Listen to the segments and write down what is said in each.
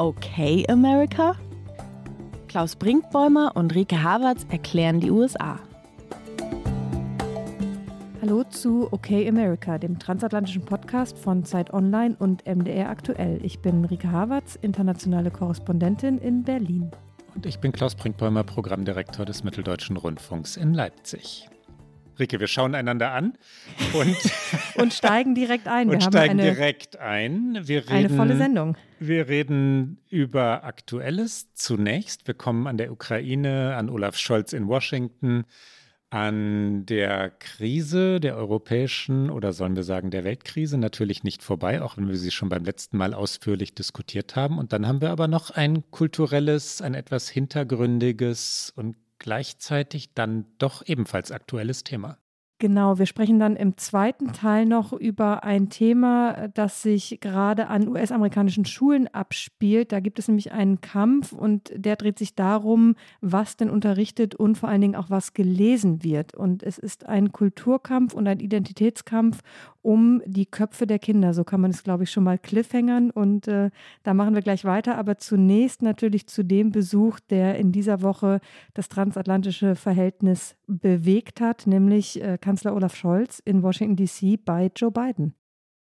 Okay, America? Klaus Brinkbäumer und Rike Havertz erklären die USA. Hallo zu Okay America, dem transatlantischen Podcast von Zeit Online und MDR Aktuell. Ich bin Rike Havertz, internationale Korrespondentin in Berlin. Und ich bin Klaus Brinkbäumer, Programmdirektor des Mitteldeutschen Rundfunks in Leipzig. Rike, wir schauen einander an und, und steigen direkt ein. Wir und steigen eine, direkt ein. Wir reden, eine volle Sendung. Wir reden über Aktuelles zunächst. Wir kommen an der Ukraine, an Olaf Scholz in Washington, an der Krise der europäischen oder sollen wir sagen der Weltkrise natürlich nicht vorbei, auch wenn wir sie schon beim letzten Mal ausführlich diskutiert haben. Und dann haben wir aber noch ein kulturelles, ein etwas hintergründiges und gleichzeitig dann doch ebenfalls aktuelles Thema. Genau, wir sprechen dann im zweiten Teil noch über ein Thema, das sich gerade an US-amerikanischen Schulen abspielt. Da gibt es nämlich einen Kampf und der dreht sich darum, was denn unterrichtet und vor allen Dingen auch was gelesen wird. Und es ist ein Kulturkampf und ein Identitätskampf um die Köpfe der Kinder. So kann man es, glaube ich, schon mal cliffhängern. Und äh, da machen wir gleich weiter. Aber zunächst natürlich zu dem Besuch, der in dieser Woche das transatlantische Verhältnis bewegt hat, nämlich äh, Kanzler Olaf Scholz in Washington, D.C. bei Joe Biden.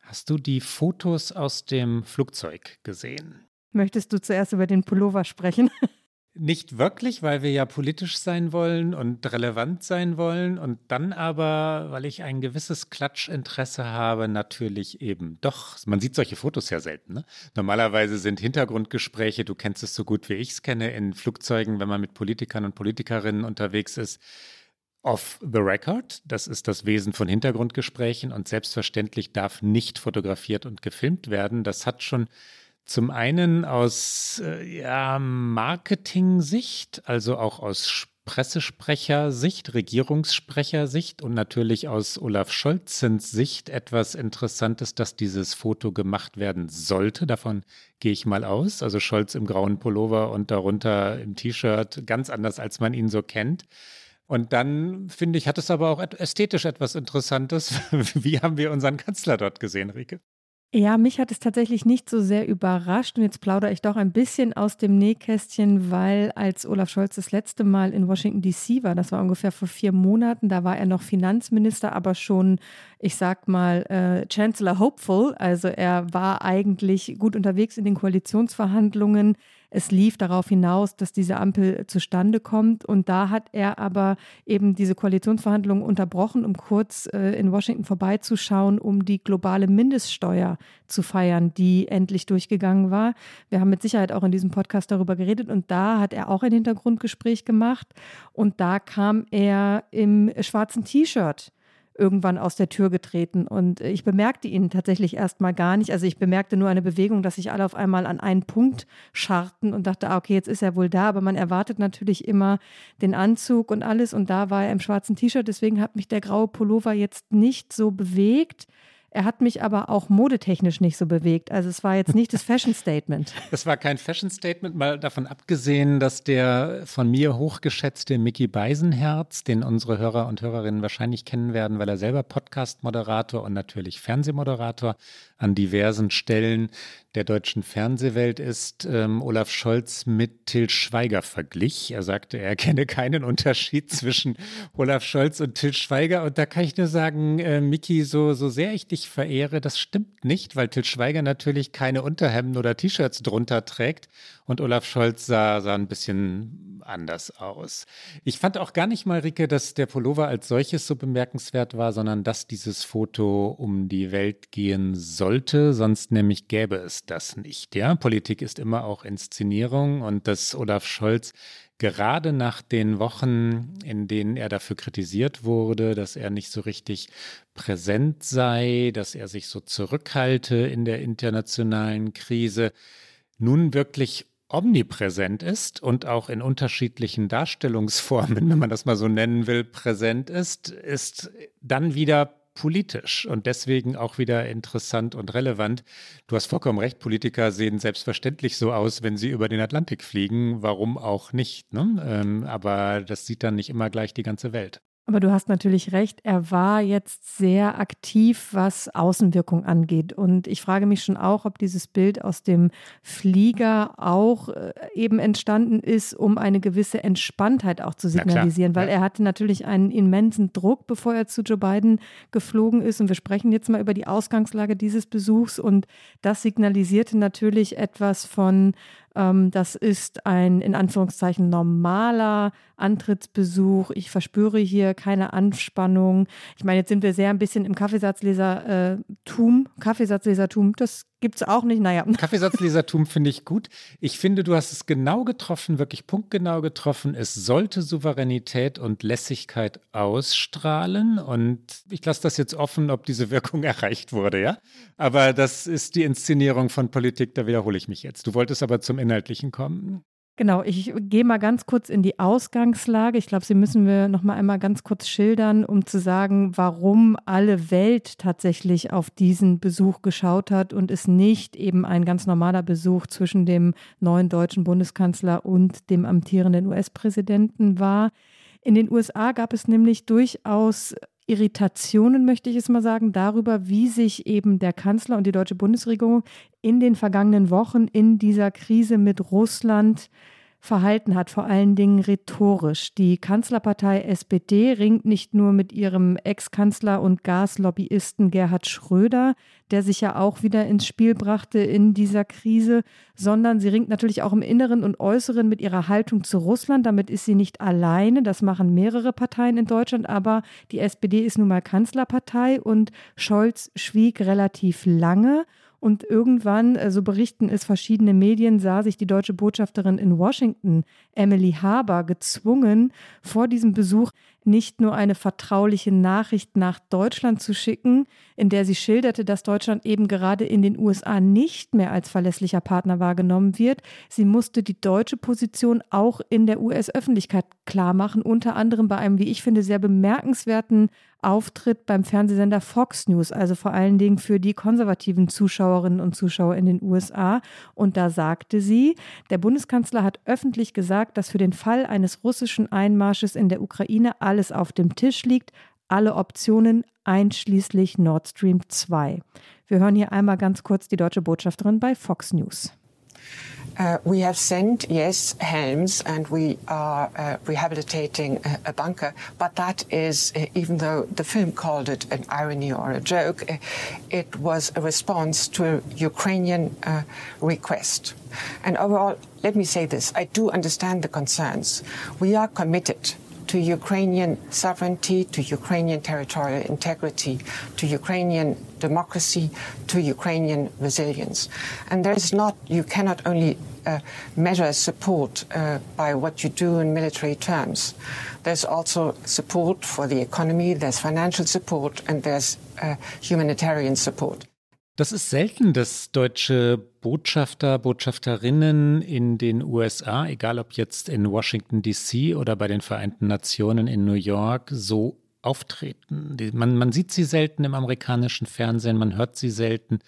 Hast du die Fotos aus dem Flugzeug gesehen? Möchtest du zuerst über den Pullover sprechen? Nicht wirklich, weil wir ja politisch sein wollen und relevant sein wollen und dann aber, weil ich ein gewisses Klatschinteresse habe, natürlich eben doch. Man sieht solche Fotos ja selten. Ne? Normalerweise sind Hintergrundgespräche, du kennst es so gut wie ich es kenne, in Flugzeugen, wenn man mit Politikern und Politikerinnen unterwegs ist, off the record. Das ist das Wesen von Hintergrundgesprächen und selbstverständlich darf nicht fotografiert und gefilmt werden. Das hat schon zum einen aus äh, ja, Marketing-Sicht, also auch aus Pressesprechersicht, Regierungssprechersicht und natürlich aus Olaf Scholzens Sicht etwas Interessantes, dass dieses Foto gemacht werden sollte. Davon gehe ich mal aus. Also Scholz im grauen Pullover und darunter im T-Shirt, ganz anders, als man ihn so kennt. Und dann, finde ich, hat es aber auch ästhetisch etwas Interessantes. Wie haben wir unseren Kanzler dort gesehen, Rike? Ja, mich hat es tatsächlich nicht so sehr überrascht und jetzt plaudere ich doch ein bisschen aus dem Nähkästchen, weil als Olaf Scholz das letzte Mal in Washington DC war, das war ungefähr vor vier Monaten, da war er noch Finanzminister, aber schon, ich sag mal, äh, Chancellor Hopeful, also er war eigentlich gut unterwegs in den Koalitionsverhandlungen. Es lief darauf hinaus, dass diese Ampel zustande kommt. Und da hat er aber eben diese Koalitionsverhandlungen unterbrochen, um kurz äh, in Washington vorbeizuschauen, um die globale Mindeststeuer zu feiern, die endlich durchgegangen war. Wir haben mit Sicherheit auch in diesem Podcast darüber geredet. Und da hat er auch ein Hintergrundgespräch gemacht. Und da kam er im schwarzen T-Shirt irgendwann aus der Tür getreten. Und ich bemerkte ihn tatsächlich erstmal gar nicht. Also ich bemerkte nur eine Bewegung, dass sich alle auf einmal an einen Punkt scharten und dachte, ah, okay, jetzt ist er wohl da. Aber man erwartet natürlich immer den Anzug und alles. Und da war er im schwarzen T-Shirt. Deswegen hat mich der graue Pullover jetzt nicht so bewegt. Er hat mich aber auch modetechnisch nicht so bewegt. Also es war jetzt nicht das Fashion Statement. Es war kein Fashion Statement, mal davon abgesehen, dass der von mir hochgeschätzte Mickey Beisenherz, den unsere Hörer und Hörerinnen wahrscheinlich kennen werden, weil er selber Podcast-Moderator und natürlich Fernsehmoderator an diversen Stellen der deutschen Fernsehwelt ist, ähm, Olaf Scholz mit Till Schweiger verglich. Er sagte, er kenne keinen Unterschied zwischen Olaf Scholz und Till Schweiger. Und da kann ich nur sagen, äh, Miki, so, so sehr ich dich verehre, das stimmt nicht, weil Till Schweiger natürlich keine Unterhemden oder T-Shirts drunter trägt und Olaf Scholz sah, sah ein bisschen anders aus. Ich fand auch gar nicht mal, Rike, dass der Pullover als solches so bemerkenswert war, sondern dass dieses Foto um die Welt gehen sollte, sonst nämlich gäbe es das nicht. Ja, Politik ist immer auch Inszenierung und dass Olaf Scholz gerade nach den Wochen, in denen er dafür kritisiert wurde, dass er nicht so richtig präsent sei, dass er sich so zurückhalte in der internationalen Krise, nun wirklich omnipräsent ist und auch in unterschiedlichen Darstellungsformen, wenn man das mal so nennen will, präsent ist, ist dann wieder politisch und deswegen auch wieder interessant und relevant. Du hast vollkommen recht, Politiker sehen selbstverständlich so aus, wenn sie über den Atlantik fliegen. Warum auch nicht? Ne? Ähm, aber das sieht dann nicht immer gleich die ganze Welt. Aber du hast natürlich recht, er war jetzt sehr aktiv, was Außenwirkung angeht. Und ich frage mich schon auch, ob dieses Bild aus dem Flieger auch äh, eben entstanden ist, um eine gewisse Entspanntheit auch zu signalisieren, weil ja. er hatte natürlich einen immensen Druck, bevor er zu Joe Biden geflogen ist. Und wir sprechen jetzt mal über die Ausgangslage dieses Besuchs. Und das signalisierte natürlich etwas von das ist ein in Anführungszeichen normaler Antrittsbesuch. Ich verspüre hier keine Anspannung. Ich meine, jetzt sind wir sehr ein bisschen im Kaffeesatzlesertum. Kaffeesatzlesertum, das gibt es auch nicht. Naja. Kaffeesatzlesertum finde ich gut. Ich finde, du hast es genau getroffen, wirklich punktgenau getroffen. Es sollte Souveränität und Lässigkeit ausstrahlen. Und ich lasse das jetzt offen, ob diese Wirkung erreicht wurde, ja. Aber das ist die Inszenierung von Politik, da wiederhole ich mich jetzt. Du wolltest aber zum Inhaltlichen kommen. Genau, ich gehe mal ganz kurz in die Ausgangslage. Ich glaube, Sie müssen wir noch mal einmal ganz kurz schildern, um zu sagen, warum alle Welt tatsächlich auf diesen Besuch geschaut hat und es nicht eben ein ganz normaler Besuch zwischen dem neuen deutschen Bundeskanzler und dem amtierenden US-Präsidenten war. In den USA gab es nämlich durchaus Irritationen, möchte ich es mal sagen, darüber, wie sich eben der Kanzler und die deutsche Bundesregierung in den vergangenen Wochen in dieser Krise mit Russland verhalten hat, vor allen Dingen rhetorisch. Die Kanzlerpartei SPD ringt nicht nur mit ihrem Ex-Kanzler und Gaslobbyisten Gerhard Schröder, der sich ja auch wieder ins Spiel brachte in dieser Krise, sondern sie ringt natürlich auch im Inneren und Äußeren mit ihrer Haltung zu Russland. Damit ist sie nicht alleine, das machen mehrere Parteien in Deutschland, aber die SPD ist nun mal Kanzlerpartei und Scholz schwieg relativ lange. Und irgendwann, äh, so berichten es verschiedene Medien, sah sich die deutsche Botschafterin in Washington, Emily Haber, gezwungen, vor diesem Besuch nicht nur eine vertrauliche Nachricht nach Deutschland zu schicken, in der sie schilderte, dass Deutschland eben gerade in den USA nicht mehr als verlässlicher Partner wahrgenommen wird. Sie musste die deutsche Position auch in der US-Öffentlichkeit klarmachen, unter anderem bei einem, wie ich finde, sehr bemerkenswerten Auftritt beim Fernsehsender Fox News, also vor allen Dingen für die konservativen Zuschauerinnen und Zuschauer in den USA. Und da sagte sie, der Bundeskanzler hat öffentlich gesagt, dass für den Fall eines russischen Einmarsches in der Ukraine alles auf dem Tisch liegt, alle Optionen einschließlich Nord Stream 2. Wir hören hier einmal ganz kurz die deutsche Botschafterin bei Fox News. Uh, we have sent, yes, helms, and we are uh, rehabilitating a, a, bunker. But that is, uh, even though the film called it an irony or a joke, uh, it was a response to a Ukrainian uh, request. And overall, let me say this I do understand the concerns. We are committed to Ukrainian sovereignty, to Ukrainian territorial integrity, to Ukrainian democracy, to Ukrainian resilience. And there is not, you cannot only uh, measure support uh, by what you do in military terms. There's also support for the economy, there's financial support, and there's uh, humanitarian support. Das ist selten, dass deutsche Botschafter, Botschafterinnen in den USA, egal ob jetzt in Washington, DC oder bei den Vereinten Nationen in New York, so auftreten. Man, man sieht sie selten im amerikanischen Fernsehen, man hört sie selten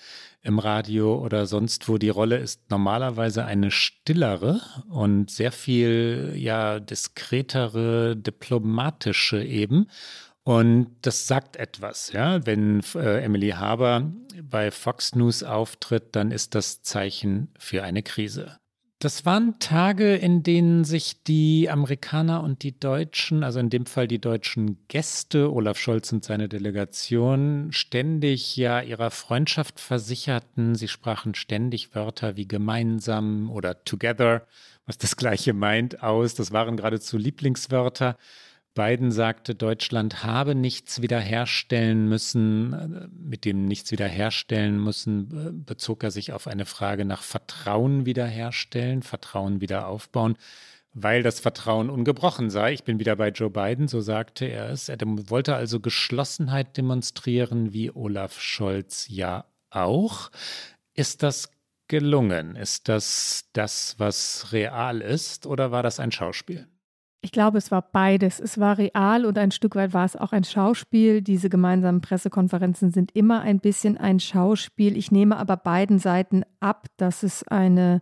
im Radio oder sonst wo. Die Rolle ist normalerweise eine stillere und sehr viel ja diskretere, diplomatische eben. Und das sagt etwas, ja. Wenn äh, Emily Haber bei Fox News auftritt, dann ist das Zeichen für eine Krise. Das waren Tage, in denen sich die Amerikaner und die Deutschen, also in dem Fall die deutschen Gäste, Olaf Scholz und seine Delegation, ständig ja ihrer Freundschaft versicherten. Sie sprachen ständig Wörter wie gemeinsam oder together, was das gleiche meint, aus. Das waren geradezu Lieblingswörter. Biden sagte, Deutschland habe nichts wiederherstellen müssen. Mit dem nichts wiederherstellen müssen bezog er sich auf eine Frage nach Vertrauen wiederherstellen, Vertrauen wieder aufbauen, weil das Vertrauen ungebrochen sei. Ich bin wieder bei Joe Biden, so sagte er es. Er wollte also Geschlossenheit demonstrieren, wie Olaf Scholz ja auch. Ist das gelungen? Ist das das, was real ist, oder war das ein Schauspiel? Ich glaube, es war beides. Es war real und ein Stück weit war es auch ein Schauspiel. Diese gemeinsamen Pressekonferenzen sind immer ein bisschen ein Schauspiel. Ich nehme aber beiden Seiten ab, dass es eine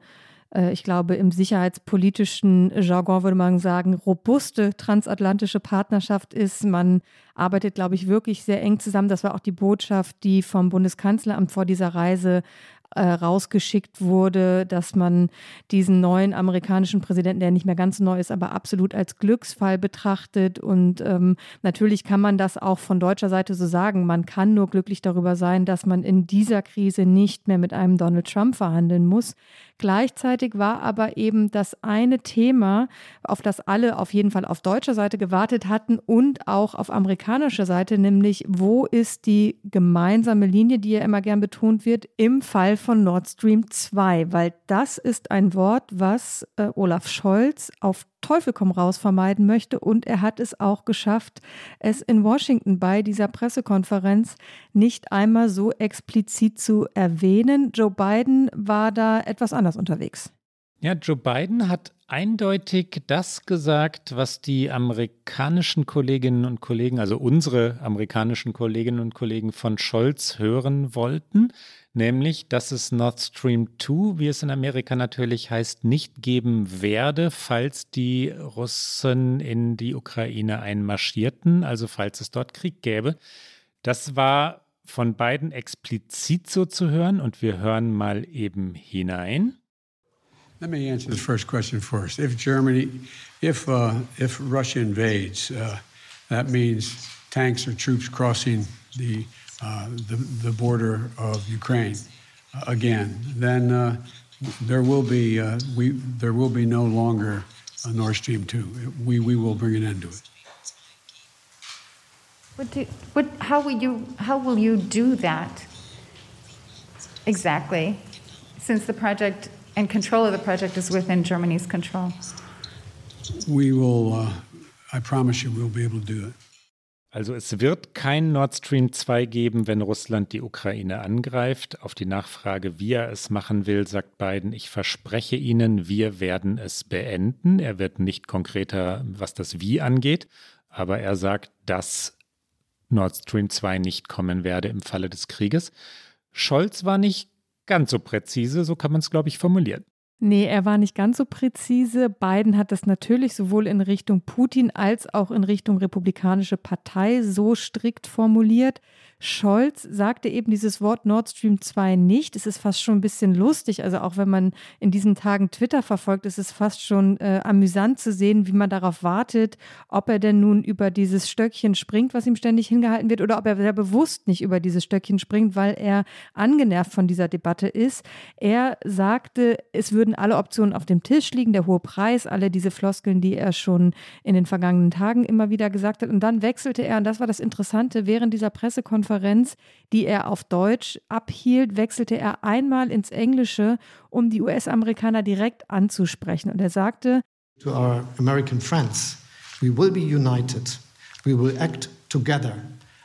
äh, ich glaube, im sicherheitspolitischen Jargon würde man sagen, robuste transatlantische Partnerschaft ist. Man arbeitet, glaube ich, wirklich sehr eng zusammen. Das war auch die Botschaft, die vom Bundeskanzleramt vor dieser Reise äh, rausgeschickt wurde, dass man diesen neuen amerikanischen Präsidenten, der nicht mehr ganz neu ist, aber absolut als Glücksfall betrachtet. Und ähm, natürlich kann man das auch von deutscher Seite so sagen. Man kann nur glücklich darüber sein, dass man in dieser Krise nicht mehr mit einem Donald Trump verhandeln muss. Gleichzeitig war aber eben das eine Thema, auf das alle auf jeden Fall auf deutscher Seite gewartet hatten und auch auf amerikanischer Seite, nämlich wo ist die gemeinsame Linie, die ja immer gern betont wird, im Fall von Nord Stream 2, weil das ist ein Wort, was äh, Olaf Scholz auf Teufel komm raus vermeiden möchte. Und er hat es auch geschafft, es in Washington bei dieser Pressekonferenz nicht einmal so explizit zu erwähnen. Joe Biden war da etwas anders unterwegs. Ja, Joe Biden hat eindeutig das gesagt, was die amerikanischen Kolleginnen und Kollegen, also unsere amerikanischen Kolleginnen und Kollegen von Scholz hören wollten nämlich dass es Nord Stream 2, wie es in Amerika natürlich heißt, nicht geben werde, falls die Russen in die Ukraine einmarschierten, also falls es dort Krieg gäbe. Das war von beiden explizit so zu hören und wir hören mal eben hinein. Let me answer the first question first. If Germany, if uh, if Russia invades, uh, that means tanks or troops crossing the Uh, the, the border of Ukraine uh, again, then uh, there will be we there will be no longer a Nord Stream two. We we will bring an end to it. What do, what, how will you how will you do that exactly? Since the project and control of the project is within Germany's control. We will. Uh, I promise you, we'll be able to do it. Also es wird kein Nord Stream 2 geben, wenn Russland die Ukraine angreift. Auf die Nachfrage, wie er es machen will, sagt Biden, ich verspreche Ihnen, wir werden es beenden. Er wird nicht konkreter, was das Wie angeht, aber er sagt, dass Nord Stream 2 nicht kommen werde im Falle des Krieges. Scholz war nicht ganz so präzise, so kann man es, glaube ich, formulieren. Nee, er war nicht ganz so präzise. Biden hat das natürlich sowohl in Richtung Putin als auch in Richtung Republikanische Partei so strikt formuliert. Scholz sagte eben dieses Wort Nord Stream 2 nicht. Es ist fast schon ein bisschen lustig. Also auch wenn man in diesen Tagen Twitter verfolgt, ist es fast schon äh, amüsant zu sehen, wie man darauf wartet, ob er denn nun über dieses Stöckchen springt, was ihm ständig hingehalten wird, oder ob er sehr bewusst nicht über dieses Stöckchen springt, weil er angenervt von dieser Debatte ist. Er sagte, es würden alle Optionen auf dem Tisch liegen, der hohe Preis, alle diese Floskeln, die er schon in den vergangenen Tagen immer wieder gesagt hat. Und dann wechselte er, und das war das Interessante, während dieser Pressekonferenz Konferenz, die er auf Deutsch abhielt, wechselte er einmal ins Englische, um die US-Amerikaner direkt anzusprechen. Und er sagte, To our American friends, we will be united, we will act together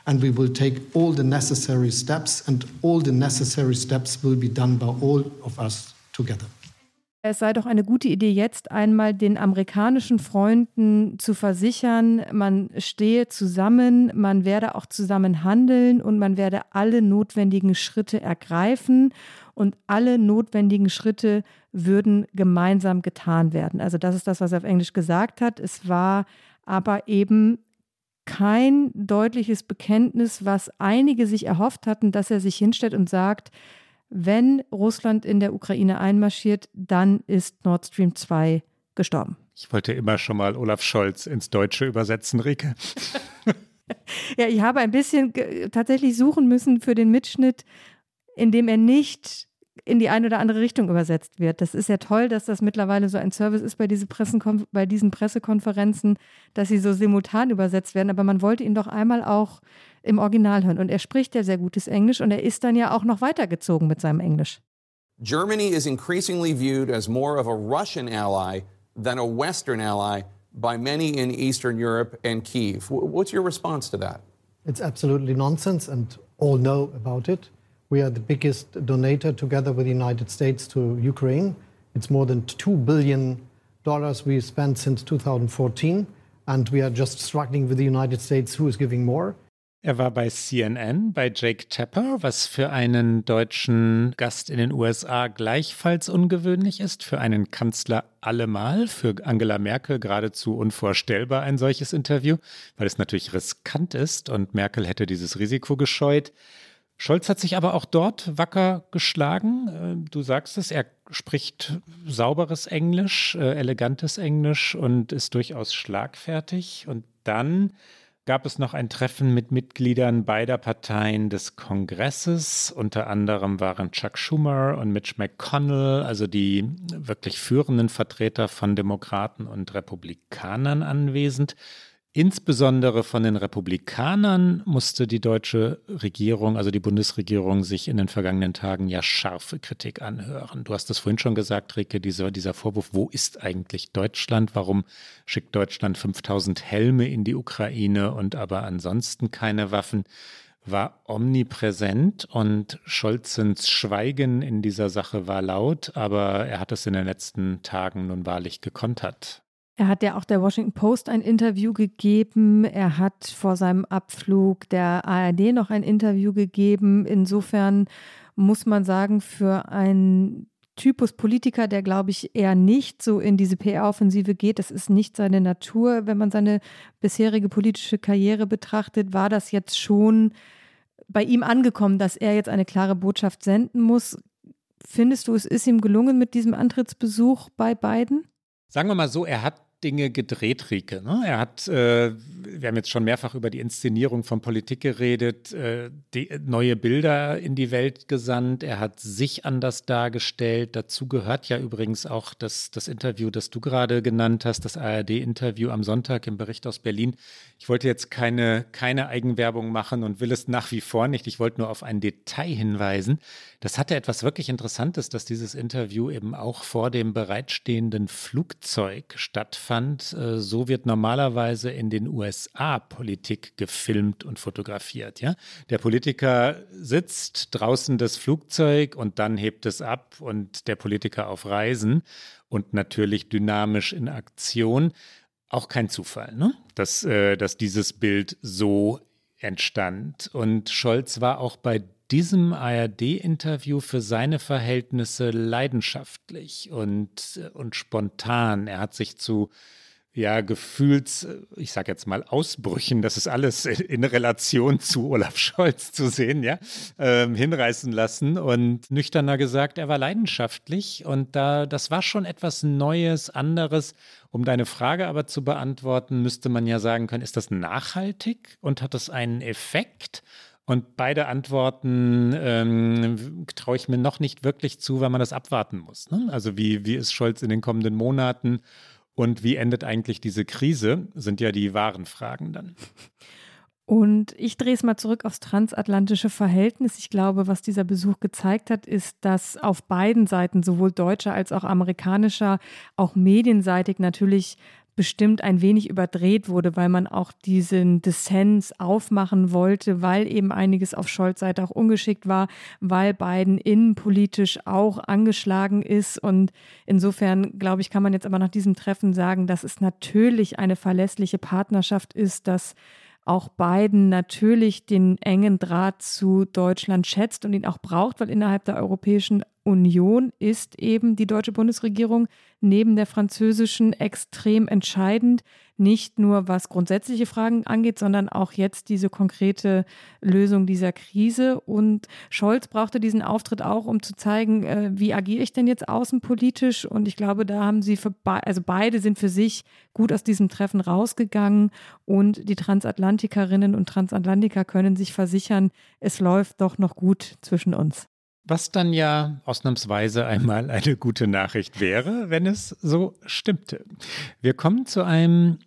and we will take all the necessary steps and all the necessary steps will be done by all of us together. Es sei doch eine gute Idee, jetzt einmal den amerikanischen Freunden zu versichern, man stehe zusammen, man werde auch zusammen handeln und man werde alle notwendigen Schritte ergreifen und alle notwendigen Schritte würden gemeinsam getan werden. Also das ist das, was er auf Englisch gesagt hat. Es war aber eben kein deutliches Bekenntnis, was einige sich erhofft hatten, dass er sich hinstellt und sagt, wenn Russland in der Ukraine einmarschiert, dann ist Nord Stream 2 gestorben. Ich wollte immer schon mal Olaf Scholz ins Deutsche übersetzen, Rike. ja, ich habe ein bisschen tatsächlich suchen müssen für den Mitschnitt, in dem er nicht in die eine oder andere Richtung übersetzt wird. Das ist ja toll, dass das mittlerweile so ein Service ist bei, diese bei diesen Pressekonferenzen, dass sie so simultan übersetzt werden. Aber man wollte ihn doch einmal auch im Original hören. Und er spricht ja sehr gutes Englisch und er ist dann ja auch noch weitergezogen mit seinem Englisch. Germany is increasingly viewed as more of a Russian ally than a Western ally by many in Eastern Europe and Kiev. What's your response to that? It's absolutely nonsense, and all know about it. We are the biggest donator together with the United States to Ukraine. It's more than 2 billion dollars we spent since 2014, and we are just struggling with the United States who is giving more. Er war bei CNN, bei Jake Tapper, was für einen deutschen Gast in den USA gleichfalls ungewöhnlich ist, für einen Kanzler allemal, für Angela Merkel geradezu unvorstellbar ein solches Interview, weil es natürlich riskant ist und Merkel hätte dieses Risiko gescheut. Scholz hat sich aber auch dort wacker geschlagen. Äh, du sagst es, er spricht sauberes Englisch, äh, elegantes Englisch und ist durchaus schlagfertig. Und dann gab es noch ein Treffen mit Mitgliedern beider Parteien des Kongresses. Unter anderem waren Chuck Schumer und Mitch McConnell, also die wirklich führenden Vertreter von Demokraten und Republikanern anwesend. Insbesondere von den Republikanern musste die deutsche Regierung, also die Bundesregierung, sich in den vergangenen Tagen ja scharfe Kritik anhören. Du hast es vorhin schon gesagt, Rike, dieser, dieser Vorwurf, wo ist eigentlich Deutschland? Warum schickt Deutschland 5000 Helme in die Ukraine und aber ansonsten keine Waffen? war omnipräsent und Scholzens Schweigen in dieser Sache war laut, aber er hat es in den letzten Tagen nun wahrlich gekontert. Er hat ja auch der Washington Post ein Interview gegeben. Er hat vor seinem Abflug der ARD noch ein Interview gegeben. Insofern muss man sagen, für einen Typus Politiker, der, glaube ich, eher nicht so in diese PR-Offensive geht. Das ist nicht seine Natur. Wenn man seine bisherige politische Karriere betrachtet, war das jetzt schon bei ihm angekommen, dass er jetzt eine klare Botschaft senden muss. Findest du, es ist ihm gelungen mit diesem Antrittsbesuch bei beiden? Sagen wir mal so, er hat Dinge gedreht, Rike. Ne? Er hat, äh, wir haben jetzt schon mehrfach über die Inszenierung von Politik geredet, äh, die, neue Bilder in die Welt gesandt. Er hat sich anders dargestellt. Dazu gehört ja übrigens auch das, das Interview, das du gerade genannt hast, das ARD-Interview am Sonntag im Bericht aus Berlin. Ich wollte jetzt keine, keine Eigenwerbung machen und will es nach wie vor nicht. Ich wollte nur auf ein Detail hinweisen. Das hatte etwas wirklich Interessantes, dass dieses Interview eben auch vor dem bereitstehenden Flugzeug stattfand. Äh, so wird normalerweise in den USA Politik gefilmt und fotografiert. Ja? Der Politiker sitzt draußen das Flugzeug und dann hebt es ab und der Politiker auf Reisen und natürlich dynamisch in Aktion. Auch kein Zufall, ne? dass, äh, dass dieses Bild so entstand. Und Scholz war auch bei diesem ARD-Interview für seine Verhältnisse leidenschaftlich und, und spontan. Er hat sich zu ja, Gefühls, ich sage jetzt mal Ausbrüchen, das ist alles in Relation zu Olaf Scholz zu sehen, ja, ähm, hinreißen lassen und nüchterner gesagt, er war leidenschaftlich und da, das war schon etwas Neues, anderes. Um deine Frage aber zu beantworten, müsste man ja sagen können, ist das nachhaltig und hat das einen Effekt? Und beide Antworten ähm, traue ich mir noch nicht wirklich zu, weil man das abwarten muss. Ne? Also wie, wie ist Scholz in den kommenden Monaten und wie endet eigentlich diese Krise, sind ja die wahren Fragen dann. Und ich drehe es mal zurück aufs transatlantische Verhältnis. Ich glaube, was dieser Besuch gezeigt hat, ist, dass auf beiden Seiten, sowohl deutscher als auch amerikanischer, auch medienseitig natürlich bestimmt ein wenig überdreht wurde, weil man auch diesen Dissens aufmachen wollte, weil eben einiges auf Scholz Seite auch ungeschickt war, weil Biden innenpolitisch auch angeschlagen ist. Und insofern, glaube ich, kann man jetzt aber nach diesem Treffen sagen, dass es natürlich eine verlässliche Partnerschaft ist, dass auch Biden natürlich den engen Draht zu Deutschland schätzt und ihn auch braucht, weil innerhalb der Europäischen Union ist eben die deutsche Bundesregierung neben der französischen extrem entscheidend, nicht nur was grundsätzliche Fragen angeht, sondern auch jetzt diese konkrete Lösung dieser Krise. Und Scholz brauchte diesen Auftritt auch, um zu zeigen, äh, wie agiere ich denn jetzt außenpolitisch. Und ich glaube, da haben sie für be also beide sind für sich gut aus diesem Treffen rausgegangen. Und die Transatlantikerinnen und Transatlantiker können sich versichern, es läuft doch noch gut zwischen uns. Was dann ja ausnahmsweise einmal eine gute Nachricht wäre, wenn es so stimmte. Wir kommen zu einem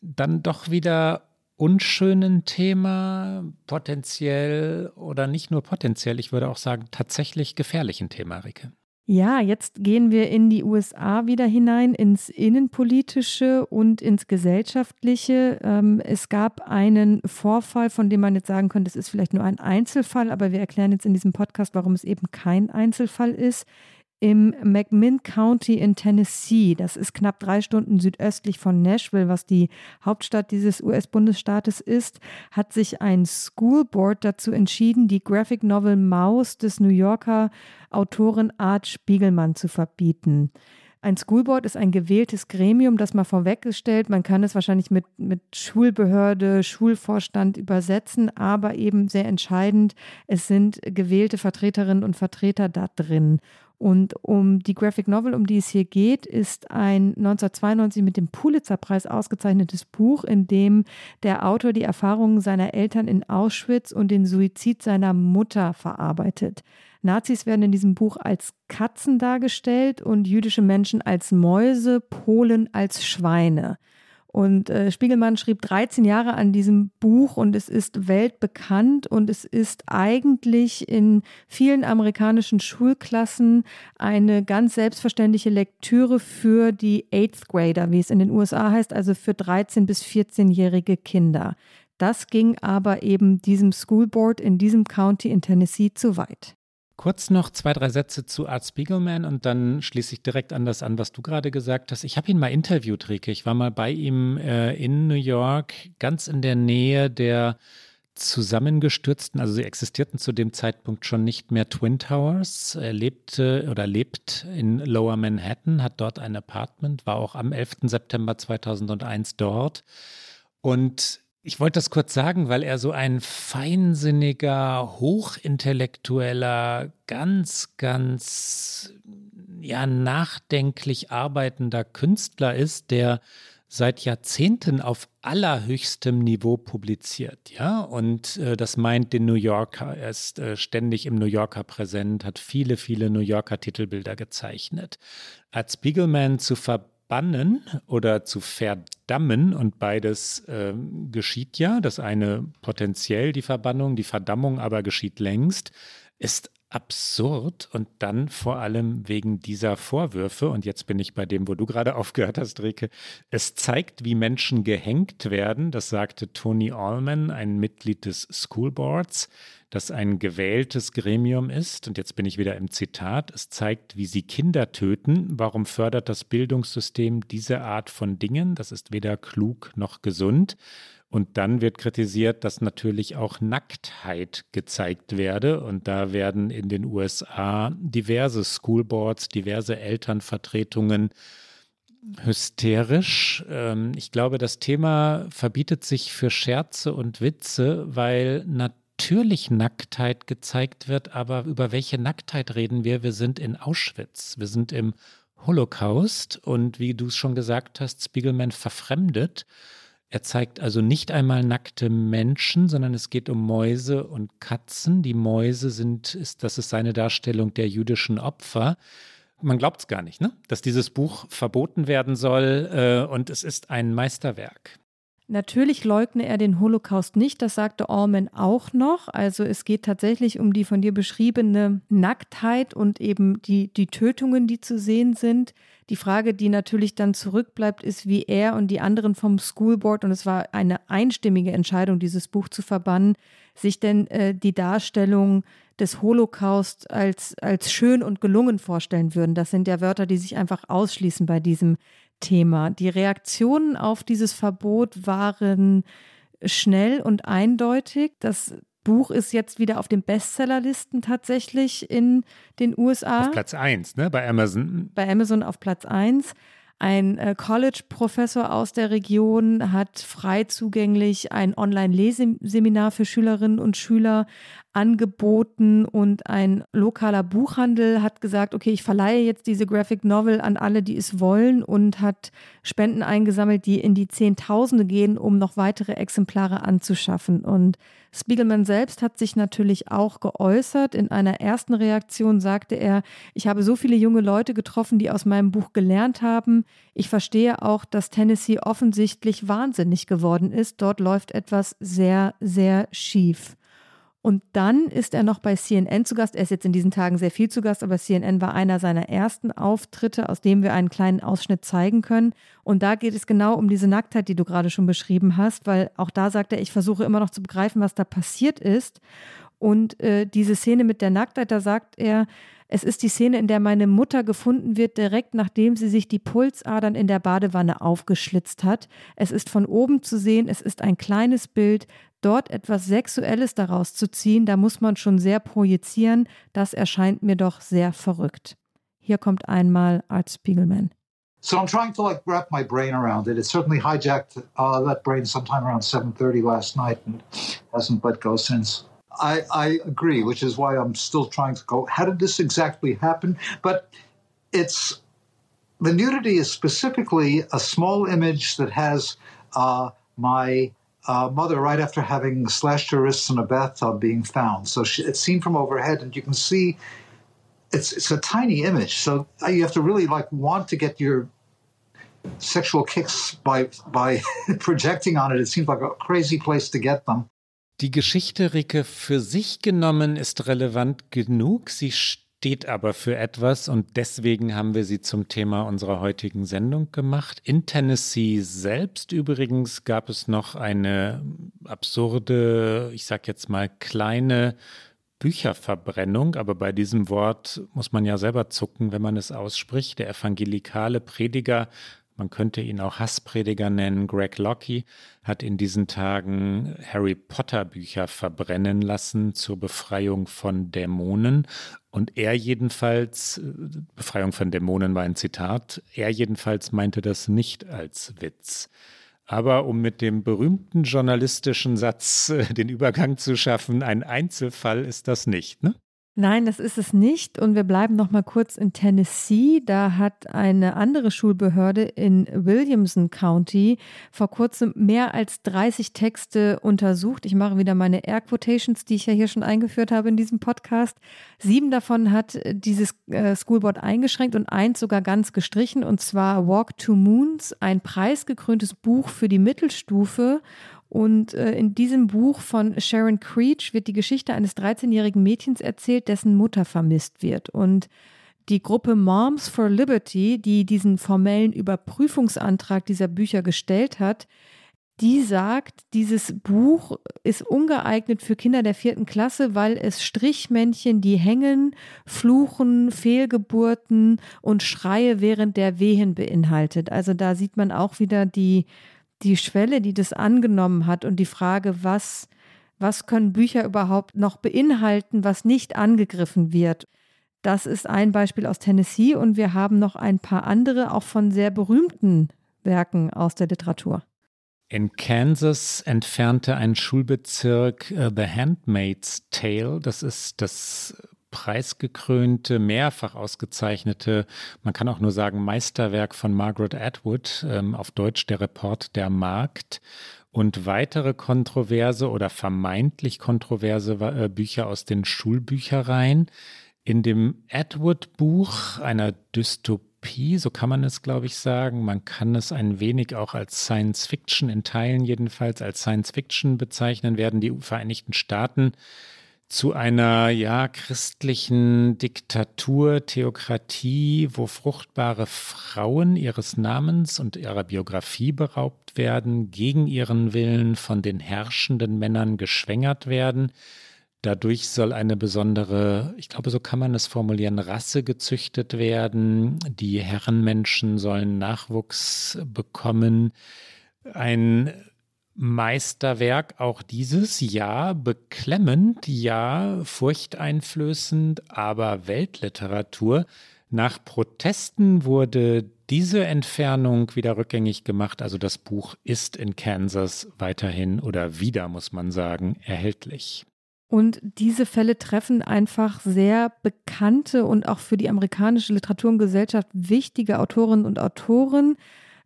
dann doch wieder unschönen Thema, potenziell oder nicht nur potenziell, ich würde auch sagen tatsächlich gefährlichen Thema, Rike. Ja, jetzt gehen wir in die USA wieder hinein, ins Innenpolitische und ins Gesellschaftliche. Ähm, es gab einen Vorfall, von dem man jetzt sagen könnte, es ist vielleicht nur ein Einzelfall, aber wir erklären jetzt in diesem Podcast, warum es eben kein Einzelfall ist. Im McMinn County in Tennessee. Das ist knapp drei Stunden südöstlich von Nashville, was die Hauptstadt dieses US-Bundesstaates ist, hat sich ein School Board dazu entschieden, die Graphic Novel Maus des New Yorker Autoren Art Spiegelmann zu verbieten. Ein Schoolboard ist ein gewähltes Gremium, das mal vorweggestellt. Man kann es wahrscheinlich mit, mit Schulbehörde, Schulvorstand übersetzen, aber eben sehr entscheidend, es sind gewählte Vertreterinnen und Vertreter da drin. Und um die Graphic Novel, um die es hier geht, ist ein 1992 mit dem Pulitzer-Preis ausgezeichnetes Buch, in dem der Autor die Erfahrungen seiner Eltern in Auschwitz und den Suizid seiner Mutter verarbeitet. Nazis werden in diesem Buch als Katzen dargestellt und jüdische Menschen als Mäuse, Polen als Schweine. Und äh, Spiegelmann schrieb 13 Jahre an diesem Buch und es ist weltbekannt und es ist eigentlich in vielen amerikanischen Schulklassen eine ganz selbstverständliche Lektüre für die Eighth Grader, wie es in den USA heißt, also für 13- bis 14-jährige Kinder. Das ging aber eben diesem School Board in diesem County in Tennessee zu weit. Kurz noch zwei, drei Sätze zu Art Spiegelman und dann schließe ich direkt an das an, was du gerade gesagt hast. Ich habe ihn mal interviewt, Rike. Ich war mal bei ihm äh, in New York, ganz in der Nähe der zusammengestürzten, also sie existierten zu dem Zeitpunkt schon nicht mehr Twin Towers. Er lebte oder lebt in Lower Manhattan, hat dort ein Apartment, war auch am 11. September 2001 dort. Und ich wollte das kurz sagen, weil er so ein feinsinniger, hochintellektueller, ganz, ganz ja nachdenklich arbeitender Künstler ist, der seit Jahrzehnten auf allerhöchstem Niveau publiziert, ja, und äh, das meint den New Yorker. Er ist äh, ständig im New Yorker präsent, hat viele, viele New Yorker Titelbilder gezeichnet. Als Spiegelman zu ver verbannen oder zu verdammen und beides äh, geschieht ja. Das eine potenziell die Verbannung, die Verdammung aber geschieht längst, ist absurd und dann vor allem wegen dieser Vorwürfe, und jetzt bin ich bei dem, wo du gerade aufgehört hast, Rike, es zeigt, wie Menschen gehängt werden, das sagte Tony Allman, ein Mitglied des School Boards, das ein gewähltes Gremium ist. Und jetzt bin ich wieder im Zitat. Es zeigt, wie sie Kinder töten. Warum fördert das Bildungssystem diese Art von Dingen? Das ist weder klug noch gesund. Und dann wird kritisiert, dass natürlich auch Nacktheit gezeigt werde. Und da werden in den USA diverse Schoolboards, diverse Elternvertretungen hysterisch. Ähm, ich glaube, das Thema verbietet sich für Scherze und Witze, weil natürlich natürlich Nacktheit gezeigt wird, aber über welche Nacktheit reden wir? Wir sind in Auschwitz, wir sind im Holocaust und wie du es schon gesagt hast, Spiegelman verfremdet. Er zeigt also nicht einmal nackte Menschen, sondern es geht um Mäuse und Katzen. Die Mäuse sind, ist, das ist seine Darstellung der jüdischen Opfer. Man glaubt es gar nicht, ne? dass dieses Buch verboten werden soll äh, und es ist ein Meisterwerk. Natürlich leugne er den Holocaust nicht, das sagte Allman auch noch. Also es geht tatsächlich um die von dir beschriebene Nacktheit und eben die, die Tötungen, die zu sehen sind. Die Frage, die natürlich dann zurückbleibt, ist, wie er und die anderen vom School Board, und es war eine einstimmige Entscheidung, dieses Buch zu verbannen, sich denn äh, die Darstellung des Holocaust als, als schön und gelungen vorstellen würden. Das sind ja Wörter, die sich einfach ausschließen bei diesem Thema. Die Reaktionen auf dieses Verbot waren schnell und eindeutig. Das Buch ist jetzt wieder auf den Bestsellerlisten tatsächlich in den USA. Auf Platz 1, ne? Bei Amazon. Bei Amazon auf Platz 1. Ein äh, College-Professor aus der Region hat frei zugänglich ein Online-Leseseminar für Schülerinnen und Schüler angeboten und ein lokaler Buchhandel hat gesagt, okay, ich verleihe jetzt diese Graphic Novel an alle, die es wollen und hat Spenden eingesammelt, die in die Zehntausende gehen, um noch weitere Exemplare anzuschaffen. Und Spiegelman selbst hat sich natürlich auch geäußert. In einer ersten Reaktion sagte er, ich habe so viele junge Leute getroffen, die aus meinem Buch gelernt haben. Ich verstehe auch, dass Tennessee offensichtlich wahnsinnig geworden ist. Dort läuft etwas sehr, sehr schief. Und dann ist er noch bei CNN zu Gast. Er ist jetzt in diesen Tagen sehr viel zu Gast, aber CNN war einer seiner ersten Auftritte, aus dem wir einen kleinen Ausschnitt zeigen können. Und da geht es genau um diese Nacktheit, die du gerade schon beschrieben hast, weil auch da sagt er, ich versuche immer noch zu begreifen, was da passiert ist. Und äh, diese Szene mit der Nacktheit, da sagt er, Es ist die Szene, in der meine Mutter gefunden wird, direkt nachdem sie sich die Pulsadern in der Badewanne aufgeschlitzt hat. Es ist von oben zu sehen, es ist ein kleines Bild. Dort etwas Sexuelles daraus zu ziehen, da muss man schon sehr projizieren. Das erscheint mir doch sehr verrückt. Hier kommt einmal Art Spiegelman. So I'm trying to like wrap my brain around it. It certainly hijacked uh, that brain sometime around 7:30 last night and hasn't let go since. I, I agree, which is why I'm still trying to go. How did this exactly happen? But it's the nudity is specifically a small image that has uh, my uh, mother right after having slashed her wrists in a bathtub being found. So she, it's seen from overhead, and you can see it's it's a tiny image, so you have to really like want to get your sexual kicks by by projecting on it. It seems like a crazy place to get them. Die Geschichte Rike für sich genommen ist relevant genug. Sie steht aber für etwas und deswegen haben wir sie zum Thema unserer heutigen Sendung gemacht. In Tennessee selbst übrigens gab es noch eine absurde, ich sag jetzt mal kleine Bücherverbrennung, aber bei diesem Wort muss man ja selber zucken, wenn man es ausspricht. Der evangelikale Prediger, man könnte ihn auch Hassprediger nennen, Greg Locke, hat in diesen Tagen Harry Potter Bücher verbrennen lassen zur Befreiung von Dämonen. Und er jedenfalls, Befreiung von Dämonen war ein Zitat, er jedenfalls meinte das nicht als Witz. Aber um mit dem berühmten journalistischen Satz äh, den Übergang zu schaffen, ein Einzelfall ist das nicht, ne? Nein, das ist es nicht. Und wir bleiben noch mal kurz in Tennessee. Da hat eine andere Schulbehörde in Williamson County vor kurzem mehr als 30 Texte untersucht. Ich mache wieder meine Air Quotations, die ich ja hier schon eingeführt habe in diesem Podcast. Sieben davon hat dieses äh, Schoolboard eingeschränkt und eins sogar ganz gestrichen. Und zwar Walk to Moons, ein preisgekröntes Buch für die Mittelstufe. Und äh, in diesem Buch von Sharon Creech wird die Geschichte eines 13-jährigen Mädchens erzählt, dessen Mutter vermisst wird. Und die Gruppe Moms for Liberty, die diesen formellen Überprüfungsantrag dieser Bücher gestellt hat, die sagt, dieses Buch ist ungeeignet für Kinder der vierten Klasse, weil es Strichmännchen, die hängen, Fluchen, Fehlgeburten und Schreie während der Wehen beinhaltet. Also da sieht man auch wieder die die Schwelle, die das angenommen hat und die Frage, was, was können Bücher überhaupt noch beinhalten, was nicht angegriffen wird. Das ist ein Beispiel aus Tennessee und wir haben noch ein paar andere, auch von sehr berühmten Werken aus der Literatur. In Kansas entfernte ein Schulbezirk uh, The Handmaid's Tale, das ist das preisgekrönte, mehrfach ausgezeichnete, man kann auch nur sagen Meisterwerk von Margaret Atwood, ähm, auf Deutsch der Report der Markt. Und weitere kontroverse oder vermeintlich kontroverse äh, Bücher aus den Schulbüchereien. In dem Atwood-Buch, einer Dystopie, so kann man es, glaube ich, sagen. Man kann es ein wenig auch als Science Fiction, in Teilen jedenfalls als Science Fiction bezeichnen, werden die Vereinigten Staaten zu einer ja christlichen Diktatur, Theokratie, wo fruchtbare Frauen ihres Namens und ihrer Biografie beraubt werden, gegen ihren Willen von den herrschenden Männern geschwängert werden. Dadurch soll eine besondere, ich glaube, so kann man es formulieren, Rasse gezüchtet werden. Die Herrenmenschen sollen Nachwuchs bekommen. Ein Meisterwerk auch dieses Jahr, beklemmend, ja, furchteinflößend, aber Weltliteratur. Nach Protesten wurde diese Entfernung wieder rückgängig gemacht. Also das Buch ist in Kansas weiterhin oder wieder, muss man sagen, erhältlich. Und diese Fälle treffen einfach sehr bekannte und auch für die amerikanische Literatur und Gesellschaft wichtige Autorinnen und Autoren.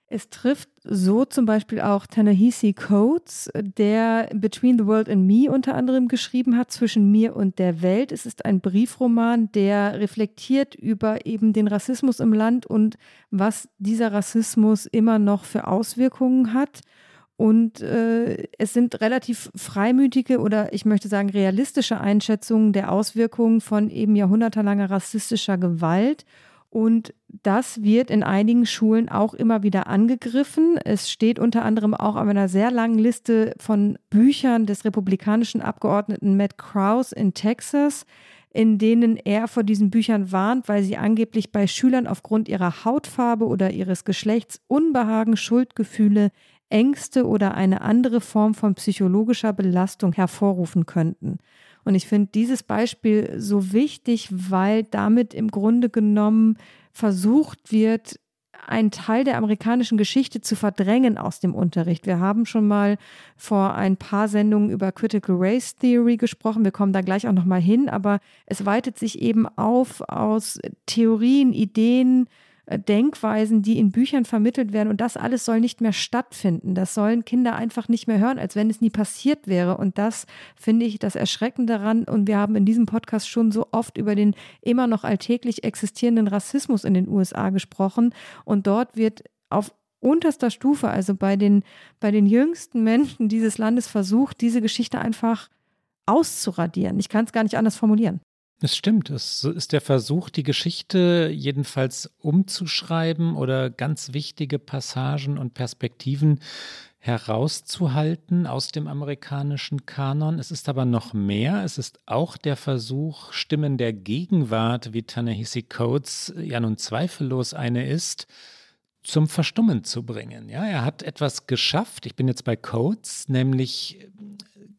Es trifft so zum Beispiel auch Ta-Nehisi Coates, der Between the World and Me unter anderem geschrieben hat, zwischen mir und der Welt. Es ist ein Briefroman, der reflektiert über eben den Rassismus im Land und was dieser Rassismus immer noch für Auswirkungen hat. Und äh, es sind relativ freimütige oder ich möchte sagen realistische Einschätzungen der Auswirkungen von eben jahrhundertelanger rassistischer Gewalt. Und das wird in einigen Schulen auch immer wieder angegriffen. Es steht unter anderem auch auf einer sehr langen Liste von Büchern des republikanischen Abgeordneten Matt Krause in Texas. in denen er vor diesen Büchern warnt, weil sie angeblich bei Schülern aufgrund ihrer Hautfarbe oder ihres Geschlechts Unbehagen, Schuldgefühle, Ängste oder eine andere Form von psychologischer Belastung hervorrufen könnten. Und ich finde dieses Beispiel so wichtig, weil damit im Grunde genommen versucht wird, einen Teil der amerikanischen Geschichte zu verdrängen aus dem Unterricht. Wir haben schon mal vor ein paar Sendungen über Critical Race Theory gesprochen. Wir kommen da gleich auch noch mal hin, aber es weitet sich eben auf aus Theorien, Ideen, Denkweisen, die in Büchern vermittelt werden. Und das alles soll nicht mehr stattfinden. Das sollen Kinder einfach nicht mehr hören, als wenn es nie passiert wäre. Und das finde ich das Erschreckende daran. Und wir haben in diesem Podcast schon so oft über den immer noch alltäglich existierenden Rassismus in den USA gesprochen. Und dort wird auf unterster Stufe, also bei den, bei den jüngsten Menschen dieses Landes versucht, diese Geschichte einfach auszuradieren. Ich kann es gar nicht anders formulieren. Es stimmt, es ist der Versuch, die Geschichte jedenfalls umzuschreiben oder ganz wichtige Passagen und Perspektiven herauszuhalten aus dem amerikanischen Kanon. Es ist aber noch mehr. Es ist auch der Versuch, Stimmen der Gegenwart, wie Tanehisi Coates ja nun zweifellos eine ist, zum Verstummen zu bringen. Ja, er hat etwas geschafft. Ich bin jetzt bei Coates, nämlich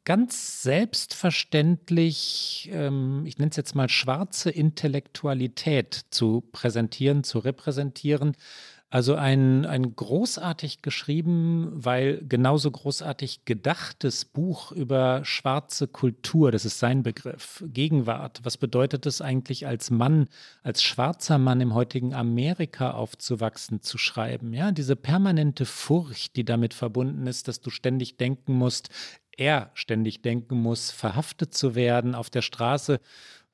ganz selbstverständlich, ähm, ich nenne es jetzt mal schwarze Intellektualität zu präsentieren, zu repräsentieren. Also ein, ein großartig geschrieben, weil genauso großartig gedachtes Buch über schwarze Kultur, das ist sein Begriff, Gegenwart. Was bedeutet es eigentlich als Mann, als schwarzer Mann im heutigen Amerika aufzuwachsen, zu schreiben? Ja, diese permanente Furcht, die damit verbunden ist, dass du ständig denken musst, er ständig denken muss, verhaftet zu werden auf der Straße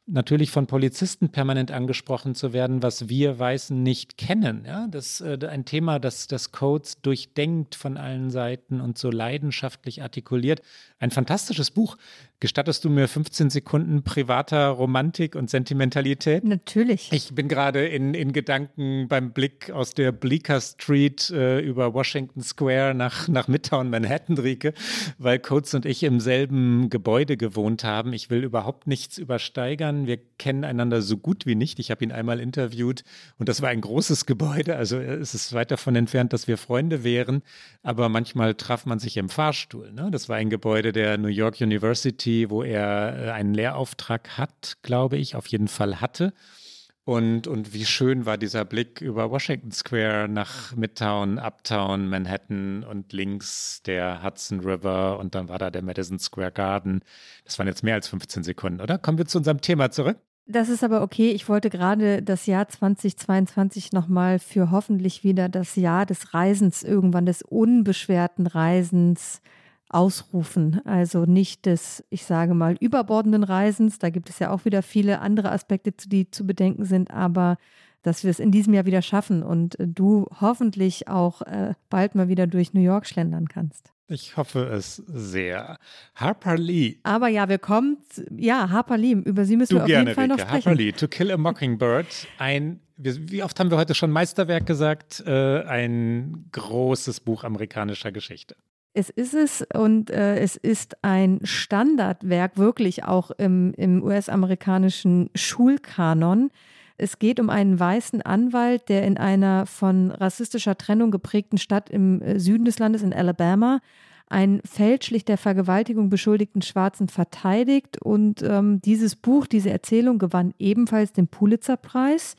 natürlich von Polizisten permanent angesprochen zu werden, was wir Weißen nicht kennen. Ja, das äh, ein Thema, das das Codes durchdenkt von allen Seiten und so leidenschaftlich artikuliert. Ein fantastisches Buch. Gestattest du mir 15 Sekunden privater Romantik und Sentimentalität? Natürlich. Ich bin gerade in, in Gedanken beim Blick aus der Bleecker Street äh, über Washington Square nach, nach Midtown Manhattan, Rieke, weil Coates und ich im selben Gebäude gewohnt haben. Ich will überhaupt nichts übersteigern. Wir kennen einander so gut wie nicht. Ich habe ihn einmal interviewt und das war ein großes Gebäude. Also es ist weit davon entfernt, dass wir Freunde wären. Aber manchmal traf man sich im Fahrstuhl. Ne? Das war ein Gebäude der New York University wo er äh, einen Lehrauftrag hat, glaube ich, auf jeden Fall hatte. Und, und wie schön war dieser Blick über Washington Square nach Midtown, Uptown, Manhattan und links der Hudson River und dann war da der Madison Square Garden. Das waren jetzt mehr als 15 Sekunden, oder? Kommen wir zu unserem Thema zurück. Das ist aber okay. Ich wollte gerade das Jahr 2022 nochmal für hoffentlich wieder das Jahr des Reisens, irgendwann des unbeschwerten Reisens ausrufen. Also nicht des, ich sage mal, überbordenden Reisens. Da gibt es ja auch wieder viele andere Aspekte, die zu bedenken sind, aber dass wir es in diesem Jahr wieder schaffen und du hoffentlich auch äh, bald mal wieder durch New York schlendern kannst. Ich hoffe es sehr. Harper Lee. Aber ja, wir kommen, ja, Harper Lee, über sie müssen du wir auf gerne, jeden Fall Rike. noch sprechen. Harper Lee, To Kill a Mockingbird, ein, wie oft haben wir heute schon Meisterwerk gesagt, äh, ein großes Buch amerikanischer Geschichte. Es ist es und äh, es ist ein Standardwerk, wirklich auch im, im US-amerikanischen Schulkanon. Es geht um einen weißen Anwalt, der in einer von rassistischer Trennung geprägten Stadt im äh, Süden des Landes, in Alabama, einen fälschlich der Vergewaltigung beschuldigten Schwarzen verteidigt. Und ähm, dieses Buch, diese Erzählung gewann ebenfalls den Pulitzerpreis.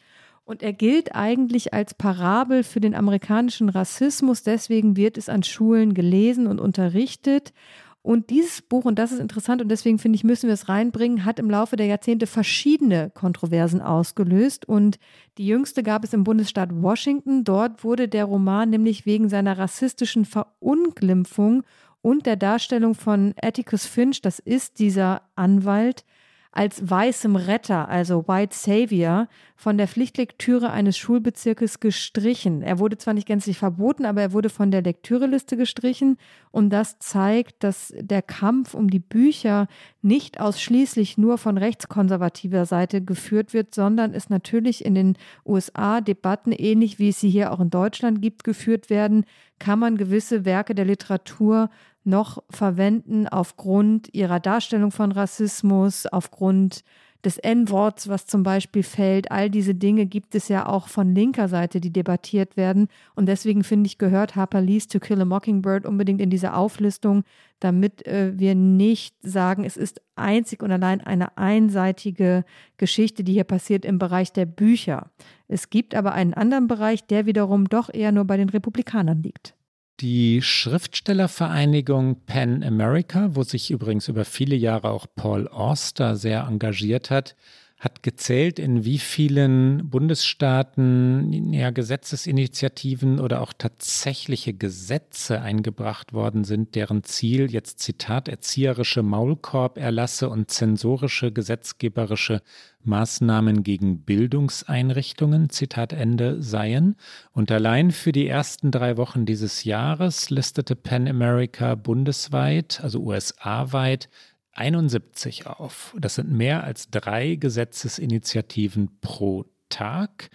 Und er gilt eigentlich als Parabel für den amerikanischen Rassismus. Deswegen wird es an Schulen gelesen und unterrichtet. Und dieses Buch, und das ist interessant und deswegen finde ich, müssen wir es reinbringen, hat im Laufe der Jahrzehnte verschiedene Kontroversen ausgelöst. Und die jüngste gab es im Bundesstaat Washington. Dort wurde der Roman nämlich wegen seiner rassistischen Verunglimpfung und der Darstellung von Atticus Finch, das ist dieser Anwalt, als weißem Retter, also White Savior, von der Pflichtlektüre eines Schulbezirkes gestrichen. Er wurde zwar nicht gänzlich verboten, aber er wurde von der Lektüreliste gestrichen und das zeigt, dass der Kampf um die Bücher nicht ausschließlich nur von rechtskonservativer Seite geführt wird, sondern es natürlich in den USA Debatten, ähnlich wie es sie hier auch in Deutschland gibt, geführt werden, kann man gewisse Werke der Literatur noch verwenden aufgrund ihrer Darstellung von Rassismus, aufgrund des N-Worts, was zum Beispiel fällt. All diese Dinge gibt es ja auch von linker Seite, die debattiert werden. Und deswegen finde ich, gehört Harper Lee's To Kill a Mockingbird unbedingt in diese Auflistung, damit äh, wir nicht sagen, es ist einzig und allein eine einseitige Geschichte, die hier passiert im Bereich der Bücher. Es gibt aber einen anderen Bereich, der wiederum doch eher nur bei den Republikanern liegt. Die Schriftstellervereinigung Pan America, wo sich übrigens über viele Jahre auch Paul Auster sehr engagiert hat, hat gezählt, in wie vielen Bundesstaaten ja, Gesetzesinitiativen oder auch tatsächliche Gesetze eingebracht worden sind, deren Ziel jetzt Zitat erzieherische Maulkorberlasse und zensorische gesetzgeberische Maßnahmen gegen Bildungseinrichtungen, Zitat Ende, seien. Und allein für die ersten drei Wochen dieses Jahres listete Pan America bundesweit, also USA-weit, 71 auf. Das sind mehr als drei Gesetzesinitiativen pro Tag.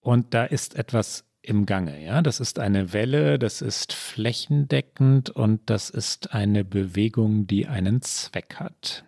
Und da ist etwas im Gange. Ja, das ist eine Welle, das ist flächendeckend und das ist eine Bewegung, die einen Zweck hat.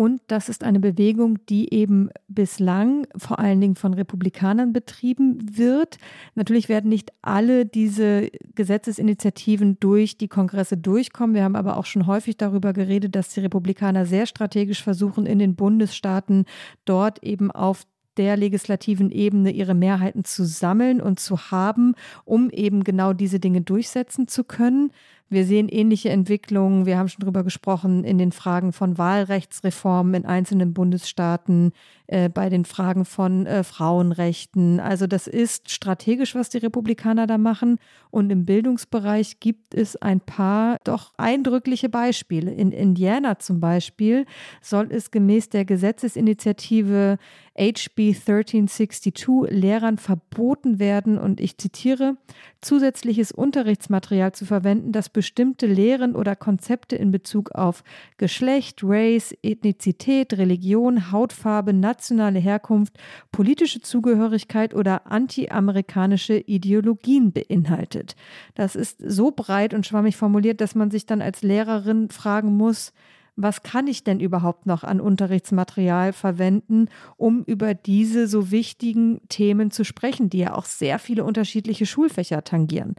Und das ist eine Bewegung, die eben bislang vor allen Dingen von Republikanern betrieben wird. Natürlich werden nicht alle diese Gesetzesinitiativen durch die Kongresse durchkommen. Wir haben aber auch schon häufig darüber geredet, dass die Republikaner sehr strategisch versuchen, in den Bundesstaaten dort eben auf der legislativen Ebene ihre Mehrheiten zu sammeln und zu haben, um eben genau diese Dinge durchsetzen zu können. Wir sehen ähnliche Entwicklungen, wir haben schon darüber gesprochen, in den Fragen von Wahlrechtsreformen in einzelnen Bundesstaaten, äh, bei den Fragen von äh, Frauenrechten. Also das ist strategisch, was die Republikaner da machen. Und im Bildungsbereich gibt es ein paar doch eindrückliche Beispiele. In Indiana zum Beispiel soll es gemäß der Gesetzesinitiative HB 1362 Lehrern verboten werden, und ich zitiere, zusätzliches Unterrichtsmaterial zu verwenden, das bestimmte Lehren oder Konzepte in Bezug auf Geschlecht, Race, Ethnizität, Religion, Hautfarbe, nationale Herkunft, politische Zugehörigkeit oder anti-amerikanische Ideologien beinhaltet. Das ist so breit und schwammig formuliert, dass man sich dann als Lehrerin fragen muss, was kann ich denn überhaupt noch an Unterrichtsmaterial verwenden, um über diese so wichtigen Themen zu sprechen, die ja auch sehr viele unterschiedliche Schulfächer tangieren.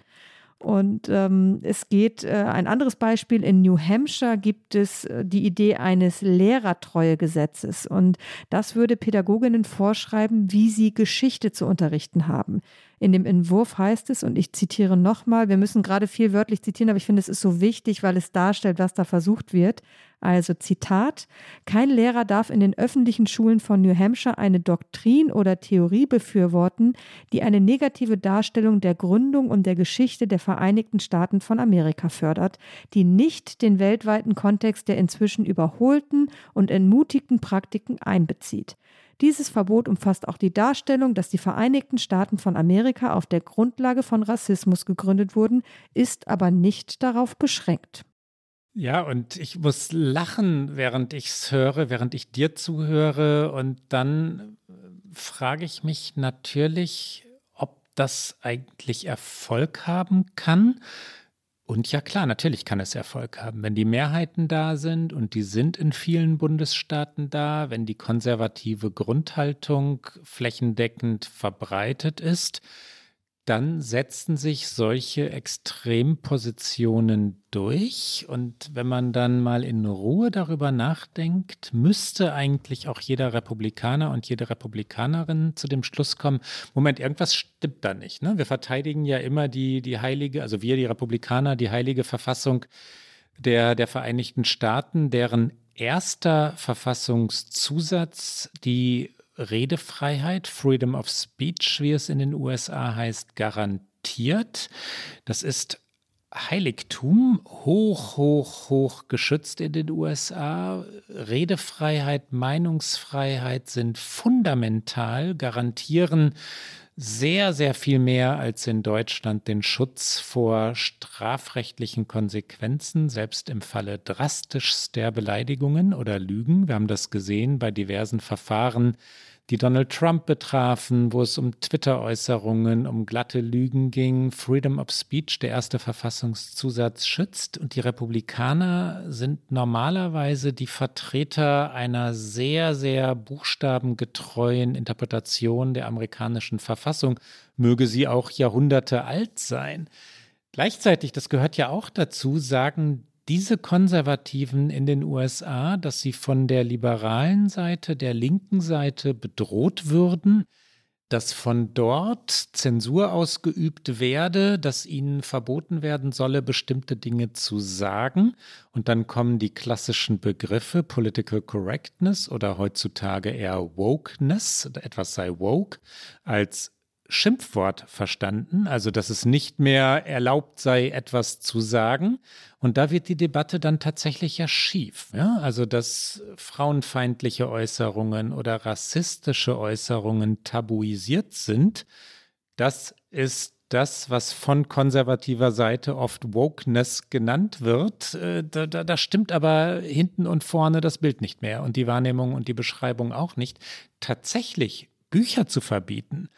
Und ähm, es geht, äh, ein anderes Beispiel, in New Hampshire gibt es äh, die Idee eines Lehrertreuegesetzes. Und das würde Pädagoginnen vorschreiben, wie sie Geschichte zu unterrichten haben. In dem Entwurf heißt es, und ich zitiere nochmal, wir müssen gerade viel wörtlich zitieren, aber ich finde, es ist so wichtig, weil es darstellt, was da versucht wird. Also Zitat, kein Lehrer darf in den öffentlichen Schulen von New Hampshire eine Doktrin oder Theorie befürworten, die eine negative Darstellung der Gründung und der Geschichte der Vereinigten Staaten von Amerika fördert, die nicht den weltweiten Kontext der inzwischen überholten und entmutigten Praktiken einbezieht. Dieses Verbot umfasst auch die Darstellung, dass die Vereinigten Staaten von Amerika auf der Grundlage von Rassismus gegründet wurden, ist aber nicht darauf beschränkt. Ja, und ich muss lachen, während ich es höre, während ich dir zuhöre. Und dann äh, frage ich mich natürlich, ob das eigentlich Erfolg haben kann. Und ja klar, natürlich kann es Erfolg haben, wenn die Mehrheiten da sind und die sind in vielen Bundesstaaten da, wenn die konservative Grundhaltung flächendeckend verbreitet ist, dann setzen sich solche Extrempositionen durch. Und wenn man dann mal in Ruhe darüber nachdenkt, müsste eigentlich auch jeder Republikaner und jede Republikanerin zu dem Schluss kommen, Moment, irgendwas stimmt da nicht. Ne? Wir verteidigen ja immer die, die heilige, also wir, die Republikaner, die heilige Verfassung der, der Vereinigten Staaten, deren erster Verfassungszusatz die Redefreiheit, Freedom of Speech, wie es in den USA heißt, garantiert. Das ist Heiligtum, hoch, hoch, hoch geschützt in den USA. Redefreiheit, Meinungsfreiheit sind fundamental, garantieren sehr, sehr viel mehr als in Deutschland den Schutz vor strafrechtlichen Konsequenzen, selbst im Falle drastischster Beleidigungen oder Lügen. Wir haben das gesehen bei diversen Verfahren, die Donald Trump betrafen, wo es um Twitter-Äußerungen, um glatte Lügen ging. Freedom of Speech, der erste Verfassungszusatz, schützt. Und die Republikaner sind normalerweise die Vertreter einer sehr, sehr buchstabengetreuen Interpretation der amerikanischen Verfassung, möge sie auch Jahrhunderte alt sein. Gleichzeitig, das gehört ja auch dazu, sagen diese Konservativen in den USA, dass sie von der liberalen Seite, der linken Seite bedroht würden, dass von dort Zensur ausgeübt werde, dass ihnen verboten werden solle, bestimmte Dinge zu sagen. Und dann kommen die klassischen Begriffe Political Correctness oder heutzutage eher Wokeness, etwas sei woke, als Schimpfwort verstanden, also dass es nicht mehr erlaubt sei, etwas zu sagen. Und da wird die Debatte dann tatsächlich ja schief. Ja? Also dass frauenfeindliche Äußerungen oder rassistische Äußerungen tabuisiert sind, das ist das, was von konservativer Seite oft Wokeness genannt wird. Äh, da, da, da, stimmt aber hinten und vorne das Bild nicht mehr und die Wahrnehmung und die Beschreibung auch nicht. Tatsächlich Bücher zu verbieten,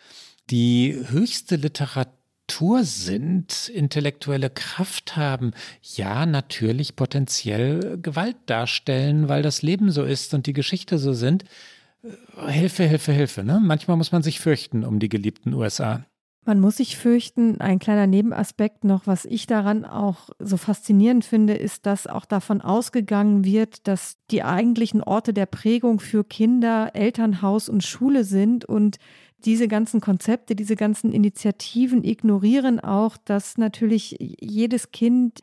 die höchste Literatur sind, intellektuelle Kraft haben, ja, natürlich potenziell Gewalt darstellen, weil das Leben so ist und die Geschichte so sind. Äh, Hilfe, Hilfe, Hilfe. Ne? Manchmal muss man sich fürchten um die geliebten USA. Man muss sich fürchten. Ein kleiner Nebenaspekt noch, was ich daran auch so faszinierend finde, ist, dass auch davon ausgegangen wird, dass die eigentlichen Orte der Prägung für Kinder Elternhaus und Schule sind und diese ganzen Konzepte, diese ganzen Initiativen ignorieren auch, dass natürlich jedes Kind,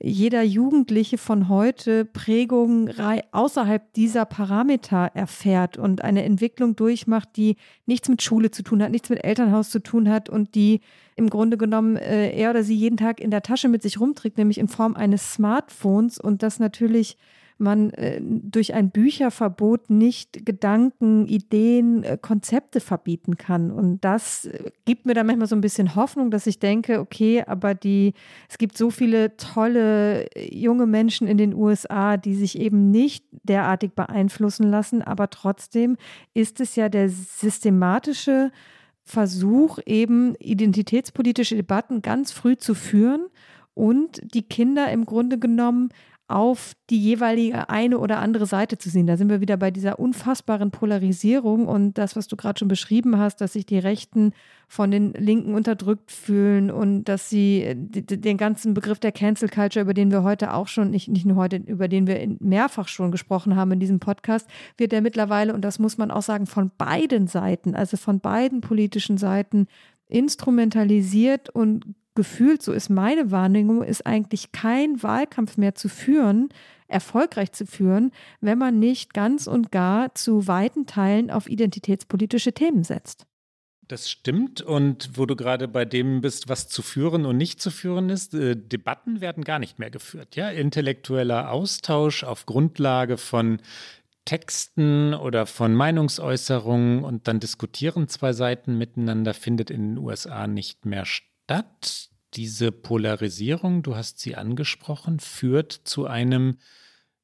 jeder Jugendliche von heute Prägungen außerhalb dieser Parameter erfährt und eine Entwicklung durchmacht, die nichts mit Schule zu tun hat, nichts mit Elternhaus zu tun hat und die im Grunde genommen äh, er oder sie jeden Tag in der Tasche mit sich rumträgt, nämlich in Form eines Smartphones und das natürlich man äh, durch ein Bücherverbot nicht Gedanken, Ideen, äh, Konzepte verbieten kann. Und das äh, gibt mir da manchmal so ein bisschen Hoffnung, dass ich denke, okay, aber die, es gibt so viele tolle junge Menschen in den USA, die sich eben nicht derartig beeinflussen lassen, aber trotzdem ist es ja der systematische Versuch, eben identitätspolitische Debatten ganz früh zu führen und die Kinder im Grunde genommen auf die jeweilige eine oder andere Seite zu sehen. Da sind wir wieder bei dieser unfassbaren Polarisierung und das, was du gerade schon beschrieben hast, dass sich die Rechten von den Linken unterdrückt fühlen und dass sie den ganzen Begriff der Cancel Culture, über den wir heute auch schon, nicht, nicht nur heute, über den wir mehrfach schon gesprochen haben in diesem Podcast, wird der mittlerweile, und das muss man auch sagen, von beiden Seiten, also von beiden politischen Seiten, instrumentalisiert und gefühlt, so ist meine Wahrnehmung, ist eigentlich kein Wahlkampf mehr zu führen, erfolgreich zu führen, wenn man nicht ganz und gar zu weiten Teilen auf identitätspolitische Themen setzt. Das stimmt. Und wo du gerade bei dem bist, was zu führen und nicht zu führen ist, äh, Debatten werden gar nicht mehr geführt. Ja, intellektueller Austausch auf Grundlage von Texten oder von Meinungsäußerungen und dann diskutieren zwei Seiten miteinander findet in den USA nicht mehr statt statt. Diese Polarisierung, du hast sie angesprochen, führt zu einem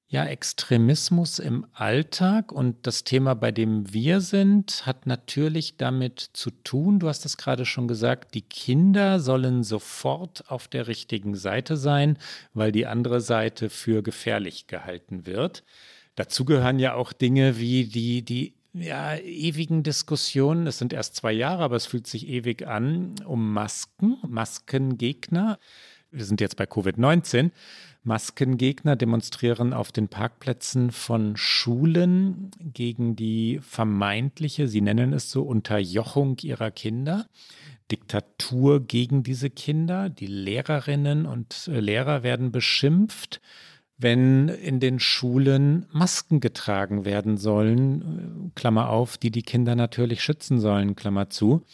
ja, Extremismus im Alltag und das Thema, bei dem wir sind, hat natürlich damit zu tun, du hast es gerade schon gesagt, die Kinder sollen sofort auf der richtigen Seite sein, weil die andere Seite für gefährlich gehalten wird. Dazu gehören ja auch Dinge wie die, die ja, ewigen Diskussionen, es sind erst zwei Jahre, aber es fühlt sich ewig an, um Masken, Maskengegner. Wir sind jetzt bei Covid-19. Maskengegner demonstrieren auf den Parkplätzen von Schulen gegen die vermeintliche, sie nennen es so, Unterjochung ihrer Kinder. Diktatur gegen diese Kinder. Die Lehrerinnen und Lehrer werden beschimpft wenn in den Schulen Masken getragen werden sollen, Klammer auf, die die Kinder natürlich schützen sollen, Klammer zu.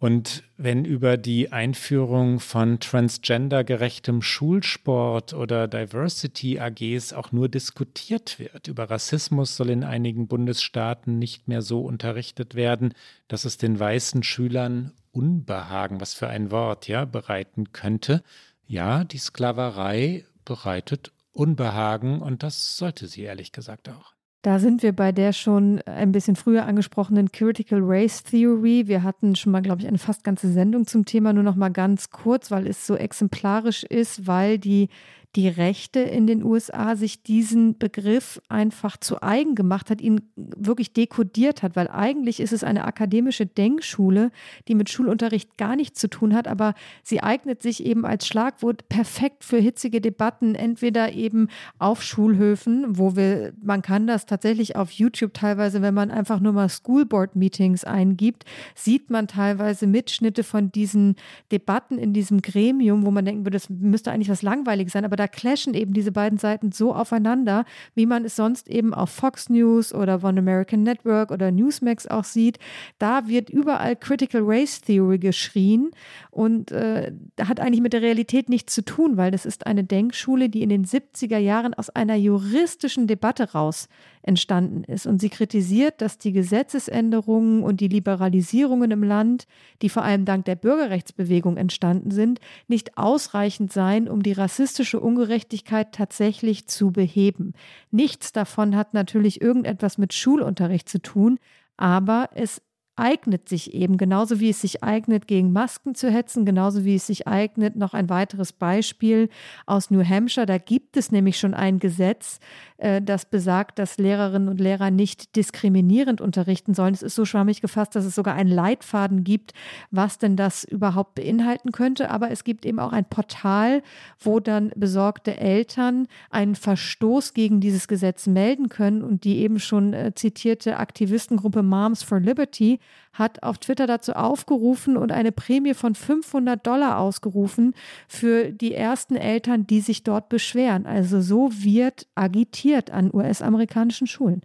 Und wenn über die Einführung von transgendergerechtem Schulsport oder Diversity AGs auch nur diskutiert wird, über Rassismus soll in einigen Bundesstaaten nicht mehr so unterrichtet werden, dass es den weißen Schülern Unbehagen, was für ein Wort, ja, bereiten könnte. Ja, die Sklaverei bereitet Unbehagen und das sollte sie ehrlich gesagt auch. Da sind wir bei der schon ein bisschen früher angesprochenen Critical Race Theory. Wir hatten schon mal, glaube ich, eine fast ganze Sendung zum Thema, nur noch mal ganz kurz, weil es so exemplarisch ist, weil die die Rechte in den USA sich diesen Begriff einfach zu eigen gemacht hat, ihn wirklich dekodiert hat, weil eigentlich ist es eine akademische Denkschule, die mit Schulunterricht gar nichts zu tun hat, aber sie eignet sich eben als Schlagwort perfekt für hitzige Debatten, entweder eben auf Schulhöfen, wo wir, man kann das tatsächlich auf YouTube teilweise, wenn man einfach nur mal Schoolboard Meetings eingibt, sieht man teilweise Mitschnitte von diesen Debatten in diesem Gremium, wo man denken würde, das müsste eigentlich was langweilig sein, aber da clashen eben diese beiden Seiten so aufeinander, wie man es sonst eben auf Fox News oder One American Network oder Newsmax auch sieht. Da wird überall Critical Race Theory geschrien und äh, hat eigentlich mit der Realität nichts zu tun, weil das ist eine Denkschule, die in den 70er Jahren aus einer juristischen Debatte raus entstanden ist. Und sie kritisiert, dass die Gesetzesänderungen und die Liberalisierungen im Land, die vor allem dank der Bürgerrechtsbewegung entstanden sind, nicht ausreichend seien, um die rassistische Ungerechtigkeit tatsächlich zu beheben. Nichts davon hat natürlich irgendetwas mit Schulunterricht zu tun, aber es eignet sich eben, genauso wie es sich eignet, gegen Masken zu hetzen, genauso wie es sich eignet, noch ein weiteres Beispiel aus New Hampshire. Da gibt es nämlich schon ein Gesetz, äh, das besagt, dass Lehrerinnen und Lehrer nicht diskriminierend unterrichten sollen. Es ist so schwammig gefasst, dass es sogar einen Leitfaden gibt, was denn das überhaupt beinhalten könnte. Aber es gibt eben auch ein Portal, wo dann besorgte Eltern einen Verstoß gegen dieses Gesetz melden können und die eben schon äh, zitierte Aktivistengruppe Moms for Liberty hat auf Twitter dazu aufgerufen und eine Prämie von 500 Dollar ausgerufen für die ersten Eltern, die sich dort beschweren. Also so wird agitiert an US-amerikanischen Schulen.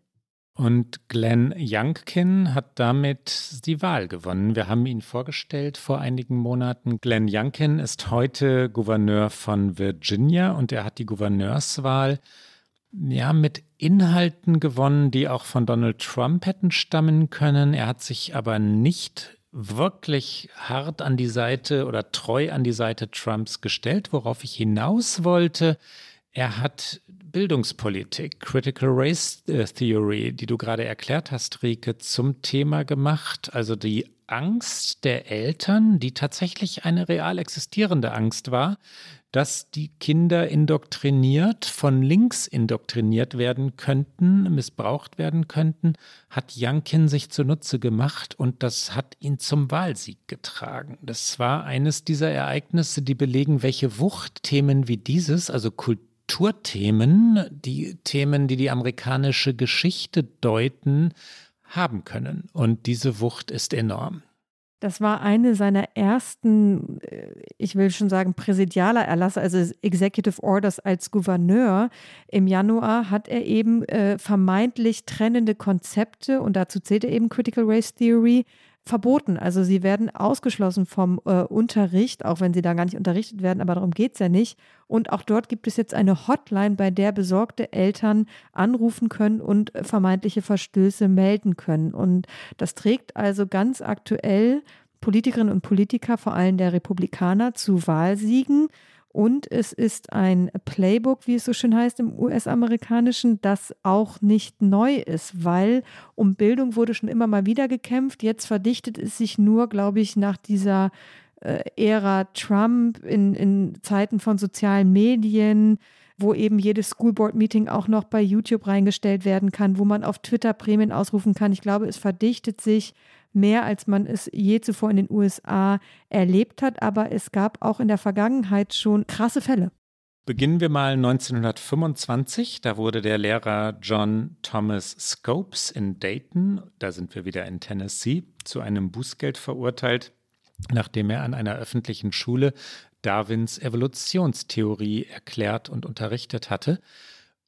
Und Glenn Youngkin hat damit die Wahl gewonnen. Wir haben ihn vorgestellt vor einigen Monaten. Glenn Youngkin ist heute Gouverneur von Virginia und er hat die Gouverneurswahl ja, mit Inhalten gewonnen, die auch von Donald Trump hätten stammen können. Er hat sich aber nicht wirklich hart an die Seite oder treu an die Seite Trumps gestellt, worauf ich hinaus wollte. Er hat Bildungspolitik, Critical Race äh, Theory, die du gerade erklärt hast, Rike, zum Thema gemacht. Also die Angst der Eltern, die tatsächlich eine real existierende Angst war, dass die Kinder indoktriniert, von links indoktriniert werden könnten, missbraucht werden könnten, hat Jankin sich zunutze gemacht und das hat ihn zum Wahlsieg getragen. Das war eines dieser Ereignisse, die belegen, welche Wucht Themen wie dieses, also Kulturthemen, die Themen, die die amerikanische Geschichte deuten, haben können. Und diese Wucht ist enorm. Das war eine seiner ersten, äh, ich will schon sagen, präsidialer Erlasse, also Executive Orders als Gouverneur. Im Januar hat er eben äh, vermeintlich trennende Konzepte, und dazu zählt er eben Critical Race Theory, verboten. Also sie werden ausgeschlossen vom äh, Unterricht, auch wenn sie da gar nicht unterrichtet werden, aber darum geht es ja nicht. Und auch dort gibt es jetzt eine Hotline, bei der besorgte Eltern anrufen können und vermeintliche Verstöße melden können. Und das trägt also ganz aktuell Politikerinnen und Politiker, vor allem der Republikaner, zu Wahlsiegen. Und es ist ein Playbook, wie es so schön heißt im US-amerikanischen, das auch nicht neu ist, weil um Bildung wurde schon immer mal wieder gekämpft. Jetzt verdichtet es sich nur, glaube ich, nach dieser äh, Ära Trump in, in Zeiten von sozialen Medien wo eben jedes Schoolboard-Meeting auch noch bei YouTube reingestellt werden kann, wo man auf Twitter Prämien ausrufen kann. Ich glaube, es verdichtet sich mehr, als man es je zuvor in den USA erlebt hat. Aber es gab auch in der Vergangenheit schon krasse Fälle. Beginnen wir mal 1925. Da wurde der Lehrer John Thomas Scopes in Dayton, da sind wir wieder in Tennessee, zu einem Bußgeld verurteilt, nachdem er an einer öffentlichen Schule Darwins Evolutionstheorie erklärt und unterrichtet hatte.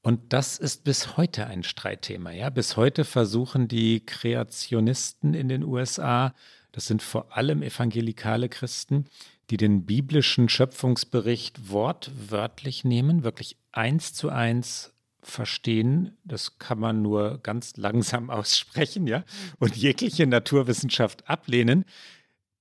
Und das ist bis heute ein Streitthema. Ja? Bis heute versuchen die Kreationisten in den USA, das sind vor allem evangelikale Christen, die den biblischen Schöpfungsbericht wortwörtlich nehmen, wirklich eins zu eins verstehen. Das kann man nur ganz langsam aussprechen, ja, und jegliche Naturwissenschaft ablehnen.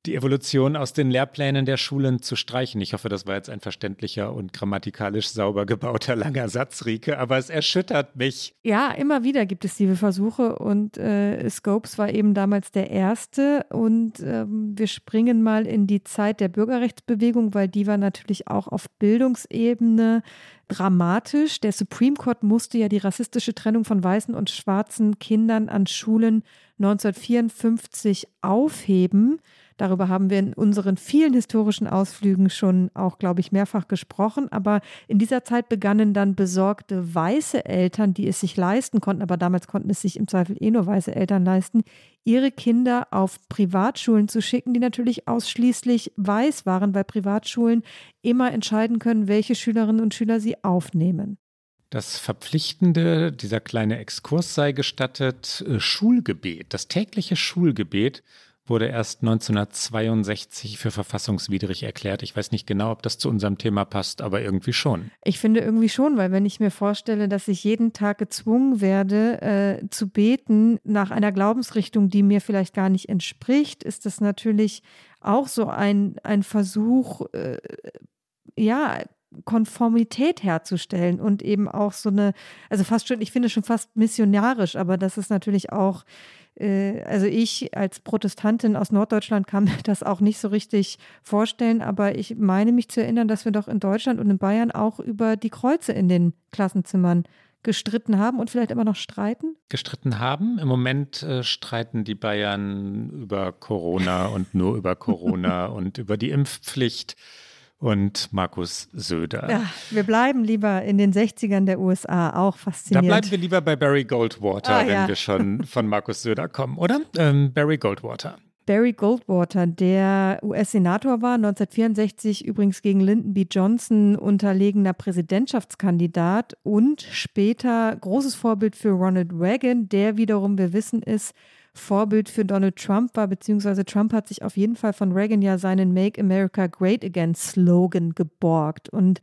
Die Evolution aus den Lehrplänen der Schulen zu streichen. Ich hoffe, das war jetzt ein verständlicher und grammatikalisch sauber gebauter langer Satz, Rike, aber es erschüttert mich. Ja, immer wieder gibt es diese Versuche und äh, Scopes war eben damals der erste und ähm, wir springen mal in die Zeit der Bürgerrechtsbewegung, weil die war natürlich auch auf Bildungsebene dramatisch. Der Supreme Court musste ja die rassistische Trennung von weißen und schwarzen Kindern an Schulen 1954 aufheben. Darüber haben wir in unseren vielen historischen Ausflügen schon auch, glaube ich, mehrfach gesprochen. Aber in dieser Zeit begannen dann besorgte weiße Eltern, die es sich leisten konnten, aber damals konnten es sich im Zweifel eh nur weiße Eltern leisten, ihre Kinder auf Privatschulen zu schicken, die natürlich ausschließlich weiß waren, weil Privatschulen immer entscheiden können, welche Schülerinnen und Schüler sie aufnehmen. Das Verpflichtende, dieser kleine Exkurs sei gestattet, äh, Schulgebet, das tägliche Schulgebet wurde erst 1962 für verfassungswidrig erklärt. Ich weiß nicht genau, ob das zu unserem Thema passt, aber irgendwie schon. Ich finde irgendwie schon, weil wenn ich mir vorstelle, dass ich jeden Tag gezwungen werde äh, zu beten nach einer Glaubensrichtung, die mir vielleicht gar nicht entspricht, ist das natürlich auch so ein, ein Versuch, äh, ja, Konformität herzustellen und eben auch so eine, also fast schon, ich finde schon fast missionarisch, aber das ist natürlich auch also ich als Protestantin aus Norddeutschland kann mir das auch nicht so richtig vorstellen, aber ich meine mich zu erinnern, dass wir doch in Deutschland und in Bayern auch über die Kreuze in den Klassenzimmern gestritten haben und vielleicht immer noch streiten? Gestritten haben. Im Moment äh, streiten die Bayern über Corona und nur über Corona und über die Impfpflicht und Markus Söder. Ja, wir bleiben lieber in den 60ern der USA, auch faszinierend. Da bleiben wir lieber bei Barry Goldwater, ah, wenn ja. wir schon von Markus Söder kommen, oder? Ähm, Barry Goldwater. Barry Goldwater, der US-Senator war, 1964 übrigens gegen Lyndon B. Johnson unterlegener Präsidentschaftskandidat und später großes Vorbild für Ronald Reagan, der wiederum, wir wissen, ist Vorbild für Donald Trump war, beziehungsweise Trump hat sich auf jeden Fall von Reagan ja seinen Make America Great Again Slogan geborgt. Und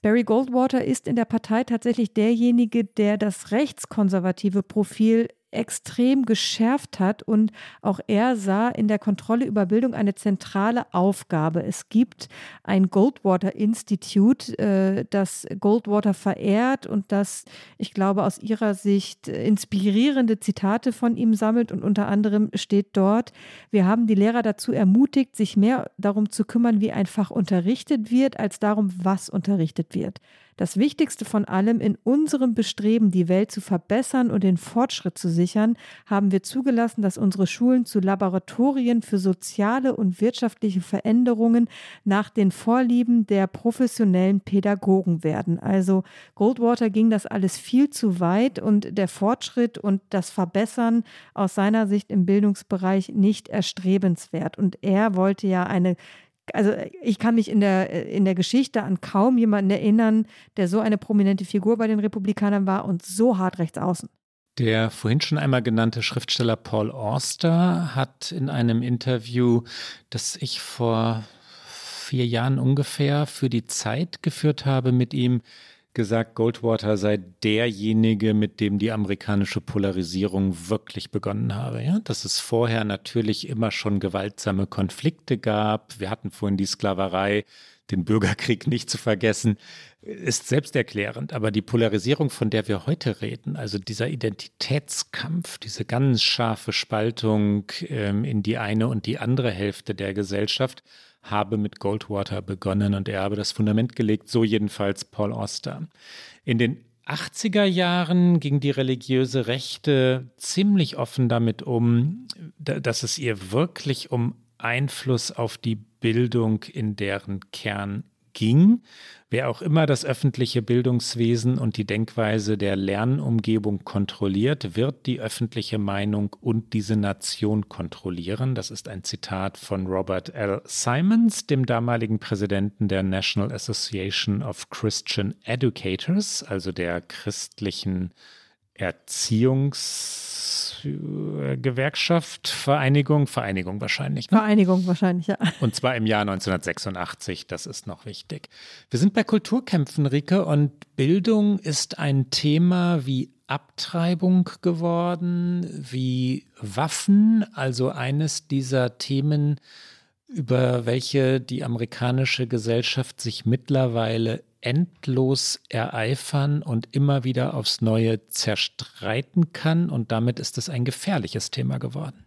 Barry Goldwater ist in der Partei tatsächlich derjenige, der das rechtskonservative Profil extrem geschärft hat und auch er sah in der Kontrolle über Bildung eine zentrale Aufgabe. Es gibt ein Goldwater Institute, äh, das Goldwater verehrt und das, ich glaube, aus ihrer Sicht inspirierende Zitate von ihm sammelt und unter anderem steht dort, wir haben die Lehrer dazu ermutigt, sich mehr darum zu kümmern, wie ein Fach unterrichtet wird, als darum, was unterrichtet wird. Das Wichtigste von allem in unserem Bestreben, die Welt zu verbessern und den Fortschritt zu sichern, haben wir zugelassen, dass unsere Schulen zu Laboratorien für soziale und wirtschaftliche Veränderungen nach den Vorlieben der professionellen Pädagogen werden. Also Goldwater ging das alles viel zu weit und der Fortschritt und das Verbessern aus seiner Sicht im Bildungsbereich nicht erstrebenswert. Und er wollte ja eine also ich kann mich in der, in der Geschichte an kaum jemanden erinnern, der so eine prominente Figur bei den Republikanern war und so hart rechts außen. Der vorhin schon einmal genannte Schriftsteller Paul Auster hat in einem Interview, das ich vor vier Jahren ungefähr für die Zeit geführt habe mit ihm, gesagt, Goldwater sei derjenige, mit dem die amerikanische Polarisierung wirklich begonnen habe. Ja? Dass es vorher natürlich immer schon gewaltsame Konflikte gab. Wir hatten vorhin die Sklaverei, den Bürgerkrieg nicht zu vergessen, ist selbsterklärend. Aber die Polarisierung, von der wir heute reden, also dieser Identitätskampf, diese ganz scharfe Spaltung ähm, in die eine und die andere Hälfte der Gesellschaft, habe mit Goldwater begonnen und er habe das Fundament gelegt, so jedenfalls Paul Oster. In den 80er Jahren ging die religiöse Rechte ziemlich offen damit um, dass es ihr wirklich um Einfluss auf die Bildung in deren Kern ging. Wer auch immer das öffentliche Bildungswesen und die Denkweise der Lernumgebung kontrolliert, wird die öffentliche Meinung und diese Nation kontrollieren. Das ist ein Zitat von Robert L. Simons, dem damaligen Präsidenten der National Association of Christian Educators, also der christlichen Erziehungsgewerkschaft, Vereinigung, Vereinigung wahrscheinlich. Ne? Vereinigung wahrscheinlich, ja. Und zwar im Jahr 1986, das ist noch wichtig. Wir sind bei Kulturkämpfen, Rike, und Bildung ist ein Thema wie Abtreibung geworden, wie Waffen, also eines dieser Themen, über welche die amerikanische Gesellschaft sich mittlerweile endlos ereifern und immer wieder aufs Neue zerstreiten kann. Und damit ist es ein gefährliches Thema geworden.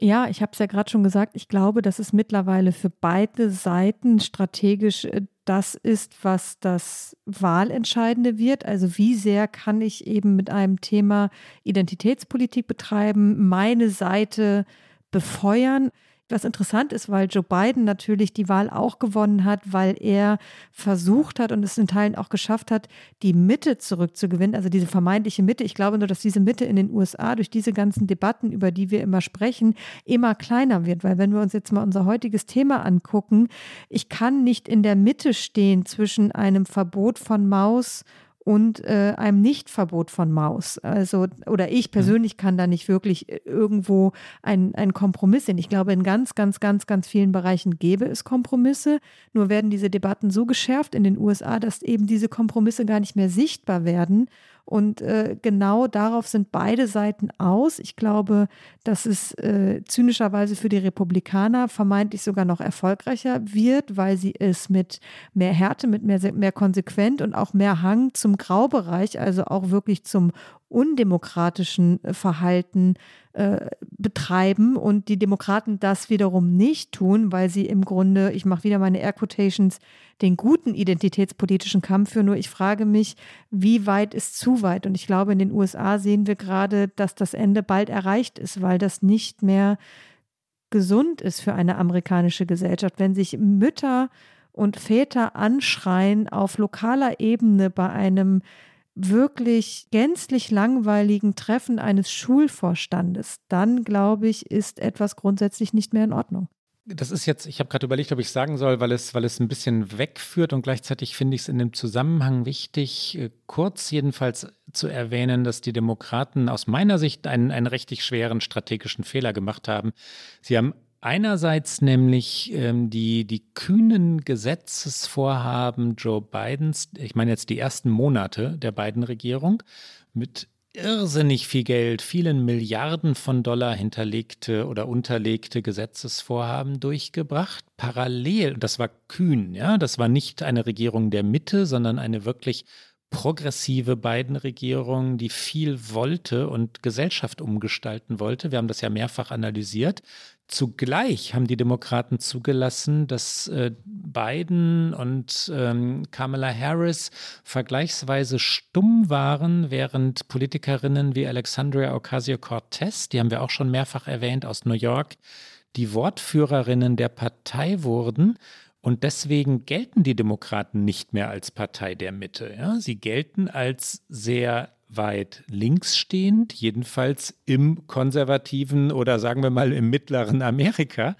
Ja, ich habe es ja gerade schon gesagt, ich glaube, dass es mittlerweile für beide Seiten strategisch äh, das ist, was das Wahlentscheidende wird. Also wie sehr kann ich eben mit einem Thema Identitätspolitik betreiben, meine Seite befeuern. Was interessant ist, weil Joe Biden natürlich die Wahl auch gewonnen hat, weil er versucht hat und es in Teilen auch geschafft hat, die Mitte zurückzugewinnen, also diese vermeintliche Mitte. Ich glaube nur, dass diese Mitte in den USA durch diese ganzen Debatten, über die wir immer sprechen, immer kleiner wird, weil wenn wir uns jetzt mal unser heutiges Thema angucken, ich kann nicht in der Mitte stehen zwischen einem Verbot von Maus und äh, einem Nichtverbot von Maus. Also, oder ich persönlich kann da nicht wirklich äh, irgendwo einen Kompromiss sehen. Ich glaube, in ganz, ganz, ganz, ganz vielen Bereichen gäbe es Kompromisse. Nur werden diese Debatten so geschärft in den USA, dass eben diese Kompromisse gar nicht mehr sichtbar werden. Und äh, genau darauf sind beide Seiten aus. Ich glaube, dass es äh, zynischerweise für die Republikaner vermeintlich sogar noch erfolgreicher wird, weil sie es mit mehr Härte, mit mehr, mehr konsequent und auch mehr Hang zum Graubereich, also auch wirklich zum undemokratischen äh, Verhalten äh, betreiben und die Demokraten das wiederum nicht tun, weil sie im Grunde, ich mache wieder meine Air Quotations, den guten identitätspolitischen Kampf führen. Nur ich frage mich, wie weit ist zu weit? Und ich glaube, in den USA sehen wir gerade, dass das Ende bald erreicht ist, weil das nicht mehr gesund ist für eine amerikanische Gesellschaft, wenn sich Mütter und Väter anschreien auf lokaler Ebene bei einem wirklich gänzlich langweiligen Treffen eines Schulvorstandes, dann glaube ich, ist etwas grundsätzlich nicht mehr in Ordnung. Das ist jetzt, ich habe gerade überlegt, ob ich sagen soll, weil es, weil es ein bisschen wegführt und gleichzeitig finde ich es in dem Zusammenhang wichtig, äh, kurz jedenfalls zu erwähnen, dass die Demokraten aus meiner Sicht einen, einen richtig schweren strategischen Fehler gemacht haben. Sie haben Einerseits nämlich ähm, die, die kühnen Gesetzesvorhaben Joe Bidens, ich meine jetzt die ersten Monate der beiden Regierung, mit irrsinnig viel Geld, vielen Milliarden von Dollar hinterlegte oder unterlegte Gesetzesvorhaben durchgebracht. Parallel, das war kühn, ja, das war nicht eine Regierung der Mitte, sondern eine wirklich progressive Biden-Regierung, die viel wollte und Gesellschaft umgestalten wollte. Wir haben das ja mehrfach analysiert. Zugleich haben die Demokraten zugelassen, dass äh, Biden und ähm, Kamala Harris vergleichsweise stumm waren, während Politikerinnen wie Alexandria Ocasio-Cortez, die haben wir auch schon mehrfach erwähnt aus New York, die Wortführerinnen der Partei wurden. Und deswegen gelten die Demokraten nicht mehr als Partei der Mitte. Ja? Sie gelten als sehr weit links stehend, jedenfalls im konservativen oder sagen wir mal im mittleren Amerika.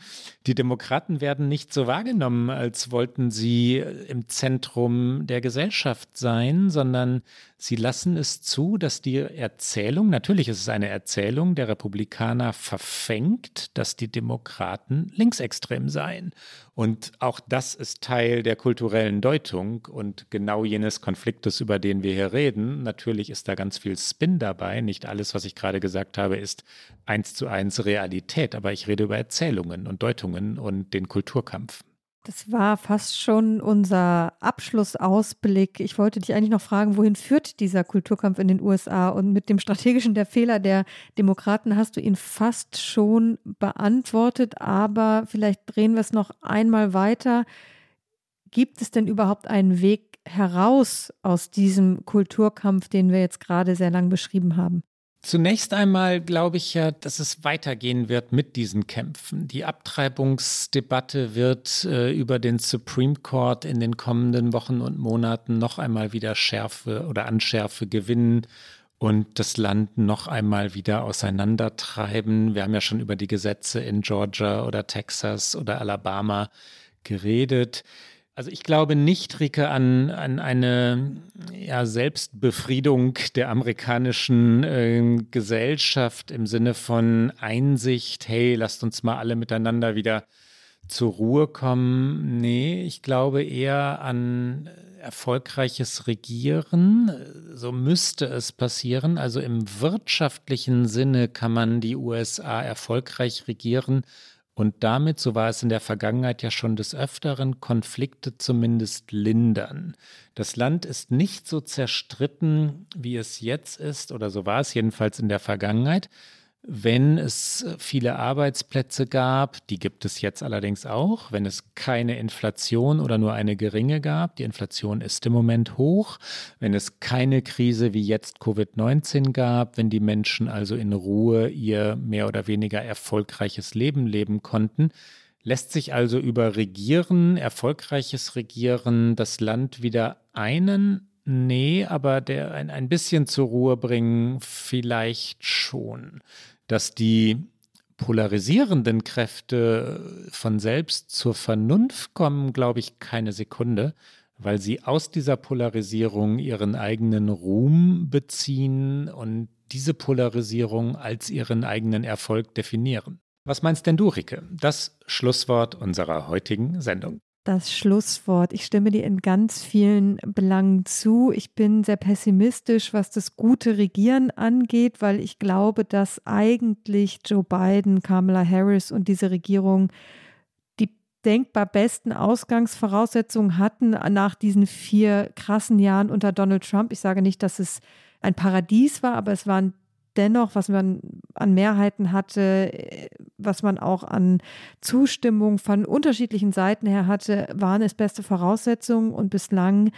Die Demokraten werden nicht so wahrgenommen, als wollten sie im Zentrum der Gesellschaft sein, sondern sie lassen es zu, dass die Erzählung, natürlich ist es eine Erzählung der Republikaner verfängt, dass die Demokraten linksextrem seien. Und auch das ist Teil der kulturellen Deutung und genau jenes Konfliktes, über den wir hier reden. Natürlich ist da ganz viel Spin dabei. Nicht alles, was ich gerade gesagt habe, ist eins zu eins Realität, aber ich rede über Erzählungen und Deutungen und den Kulturkampf. Das war fast schon unser Abschlussausblick. Ich wollte dich eigentlich noch fragen, wohin führt dieser Kulturkampf in den USA? Und mit dem strategischen der Fehler der Demokraten hast du ihn fast schon beantwortet, aber vielleicht drehen wir es noch einmal weiter. Gibt es denn überhaupt einen Weg heraus aus diesem Kulturkampf, den wir jetzt gerade sehr lang beschrieben haben? Zunächst einmal glaube ich ja, dass es weitergehen wird mit diesen Kämpfen. Die Abtreibungsdebatte wird äh, über den Supreme Court in den kommenden Wochen und Monaten noch einmal wieder Schärfe oder Anschärfe gewinnen und das Land noch einmal wieder auseinandertreiben. Wir haben ja schon über die Gesetze in Georgia oder Texas oder Alabama geredet. Also ich glaube nicht, Rike, an, an eine ja, Selbstbefriedung der amerikanischen äh, Gesellschaft im Sinne von Einsicht, hey, lasst uns mal alle miteinander wieder zur Ruhe kommen. Nee, ich glaube eher an erfolgreiches Regieren. So müsste es passieren. Also im wirtschaftlichen Sinne kann man die USA erfolgreich regieren und damit, so war es in der Vergangenheit ja schon des Öfteren, Konflikte zumindest lindern. Das Land ist nicht so zerstritten, wie es jetzt ist, oder so war es jedenfalls in der Vergangenheit, wenn es viele Arbeitsplätze gab, die gibt es jetzt allerdings auch, wenn es keine Inflation oder nur eine geringe gab, die Inflation ist im Moment hoch, wenn es keine Krise wie jetzt Covid-19 gab, wenn die Menschen also in Ruhe ihr mehr oder weniger erfolgreiches Leben leben konnten, lässt sich also über Regieren, erfolgreiches Regieren, das Land wieder einen Nee, aber der ein, ein bisschen zur Ruhe bringen, vielleicht schon dass die polarisierenden Kräfte von selbst zur Vernunft kommen, glaube ich, keine Sekunde, weil sie aus dieser Polarisierung ihren eigenen Ruhm beziehen und diese Polarisierung als ihren eigenen Erfolg definieren. Was meinst denn du, Rike? Das Schlusswort unserer heutigen Sendung das Schlusswort. Ich stimme dir in ganz vielen Belangen zu. Ich bin sehr pessimistisch, was das gute Regieren angeht, weil ich glaube, dass eigentlich Joe Biden, Kamala Harris und diese Regierung die denkbar besten Ausgangsvoraussetzungen hatten nach diesen vier krassen Jahren unter Donald Trump. Ich sage nicht, dass es ein Paradies war, aber es waren dennoch, was man an Mehrheiten hatte, was man auch an Zustimmung von unterschiedlichen Seiten her hatte, waren es beste Voraussetzungen und bislang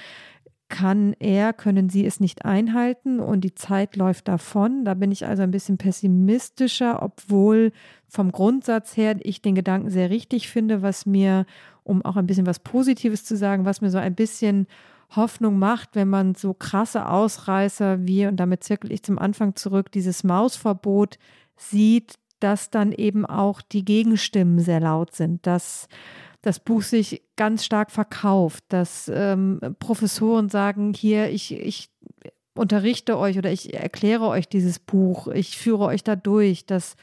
kann er, können sie es nicht einhalten und die Zeit läuft davon. Da bin ich also ein bisschen pessimistischer, obwohl vom Grundsatz her ich den Gedanken sehr richtig finde, was mir, um auch ein bisschen was Positives zu sagen, was mir so ein bisschen Hoffnung macht, wenn man so krasse Ausreißer wie, und damit zirkel ich zum Anfang zurück, dieses Mausverbot sieht, dass dann eben auch die Gegenstimmen sehr laut sind, dass das Buch sich ganz stark verkauft, dass ähm, Professoren sagen, hier, ich, ich unterrichte euch oder ich erkläre euch dieses Buch, ich führe euch da durch, dass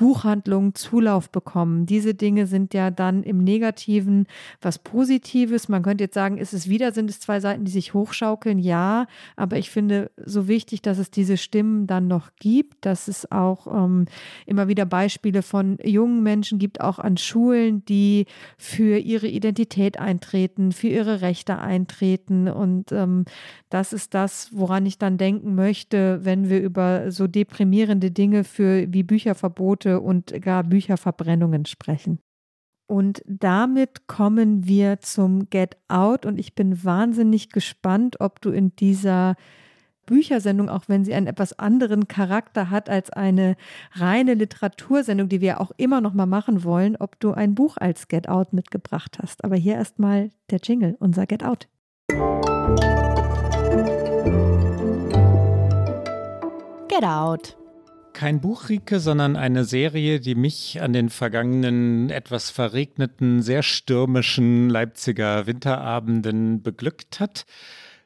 Buchhandlungen Zulauf bekommen. Diese Dinge sind ja dann im Negativen was Positives. Man könnte jetzt sagen, ist es wieder, sind es zwei Seiten, die sich hochschaukeln? Ja, aber ich finde so wichtig, dass es diese Stimmen dann noch gibt, dass es auch ähm, immer wieder Beispiele von jungen Menschen gibt, auch an Schulen, die für ihre Identität eintreten, für ihre Rechte eintreten. Und ähm, das ist das, woran ich dann denken möchte, wenn wir über so deprimierende Dinge für wie Bücherverbote Tote und gar Bücherverbrennungen sprechen. Und damit kommen wir zum Get Out und ich bin wahnsinnig gespannt, ob du in dieser Büchersendung, auch wenn sie einen etwas anderen Charakter hat als eine reine Literatursendung, die wir auch immer noch mal machen wollen, ob du ein Buch als Get Out mitgebracht hast. Aber hier erstmal der Jingle, unser Get Out. Get Out kein Buch, Rike, sondern eine Serie, die mich an den vergangenen, etwas verregneten, sehr stürmischen Leipziger Winterabenden beglückt hat.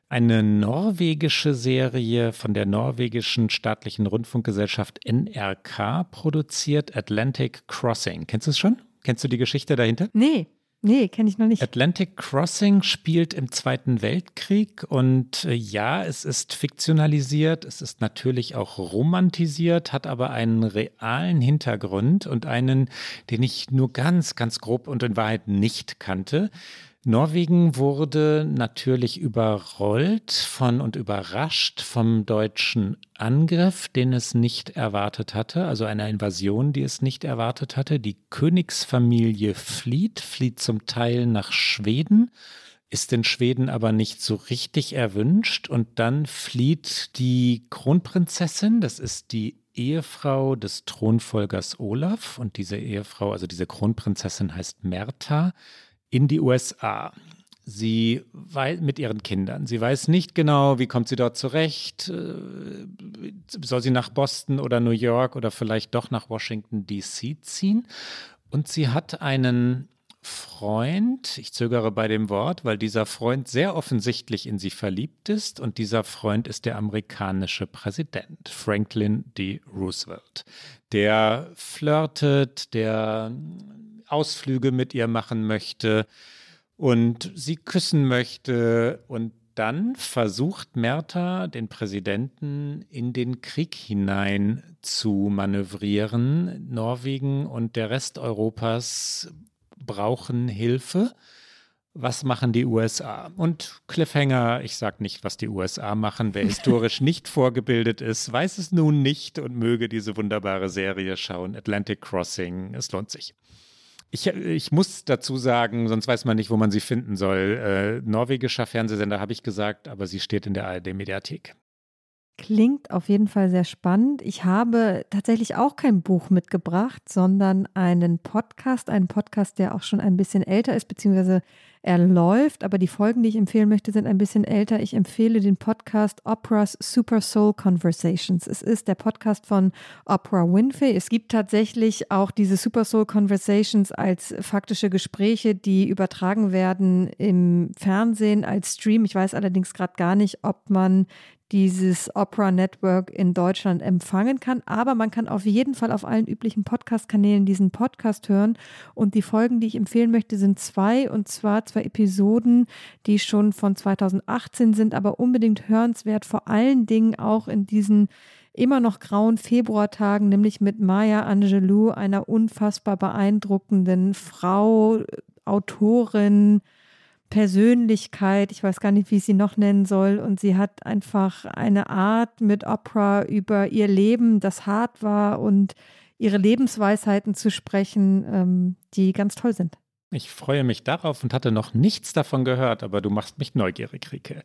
Eine norwegische Serie von der norwegischen staatlichen Rundfunkgesellschaft NRK produziert, Atlantic Crossing. Kennst du es schon? Kennst du die Geschichte dahinter? Nee. Nee, kenne ich noch nicht. Atlantic Crossing spielt im Zweiten Weltkrieg und äh, ja, es ist fiktionalisiert, es ist natürlich auch romantisiert, hat aber einen realen Hintergrund und einen, den ich nur ganz, ganz grob und in Wahrheit nicht kannte. Norwegen wurde natürlich überrollt von und überrascht vom deutschen Angriff, den es nicht erwartet hatte, also einer Invasion, die es nicht erwartet hatte. Die Königsfamilie flieht, flieht zum Teil nach Schweden, ist in Schweden aber nicht so richtig erwünscht und dann flieht die Kronprinzessin, das ist die Ehefrau des Thronfolgers Olaf und diese Ehefrau, also diese Kronprinzessin heißt Merta, in die USA. Sie weiß mit ihren Kindern. Sie weiß nicht genau, wie kommt sie dort zurecht. Äh, soll sie nach Boston oder New York oder vielleicht doch nach Washington DC ziehen? Und sie hat einen Freund, ich zögere bei dem Wort, weil dieser Freund sehr offensichtlich in sie verliebt ist und dieser Freund ist der amerikanische Präsident Franklin D. Roosevelt. Der flirtet, der Ausflüge mit ihr machen möchte und sie küssen möchte und dann versucht Merta, den Präsidenten in den Krieg hinein zu manövrieren. Norwegen und der Rest Europas brauchen Hilfe. Was machen die USA? Und Cliffhanger, ich sage nicht, was die USA machen. Wer historisch nicht vorgebildet ist, weiß es nun nicht und möge diese wunderbare Serie schauen. Atlantic Crossing, es lohnt sich. Ich, ich, muss dazu sagen, sonst weiß man nicht, wo man sie finden soll. Äh, norwegischer Fernsehsender habe ich gesagt, aber sie steht in der ARD-Mediathek. Klingt auf jeden Fall sehr spannend. Ich habe tatsächlich auch kein Buch mitgebracht, sondern einen Podcast, einen Podcast, der auch schon ein bisschen älter ist, beziehungsweise er läuft, aber die Folgen, die ich empfehlen möchte, sind ein bisschen älter. Ich empfehle den Podcast Oprah's Super Soul Conversations. Es ist der Podcast von Oprah Winfrey. Es gibt tatsächlich auch diese Super Soul Conversations als faktische Gespräche, die übertragen werden im Fernsehen als Stream. Ich weiß allerdings gerade gar nicht, ob man dieses Opera Network in Deutschland empfangen kann. Aber man kann auf jeden Fall auf allen üblichen Podcast-Kanälen diesen Podcast hören. Und die Folgen, die ich empfehlen möchte, sind zwei. Und zwar zwei Episoden, die schon von 2018 sind, aber unbedingt hörenswert. Vor allen Dingen auch in diesen immer noch grauen Februartagen, nämlich mit Maya Angelou, einer unfassbar beeindruckenden Frau, Autorin, Persönlichkeit, ich weiß gar nicht, wie ich sie noch nennen soll. Und sie hat einfach eine Art mit Opera über ihr Leben, das hart war und ihre Lebensweisheiten zu sprechen, ähm, die ganz toll sind. Ich freue mich darauf und hatte noch nichts davon gehört, aber du machst mich neugierig, Rike.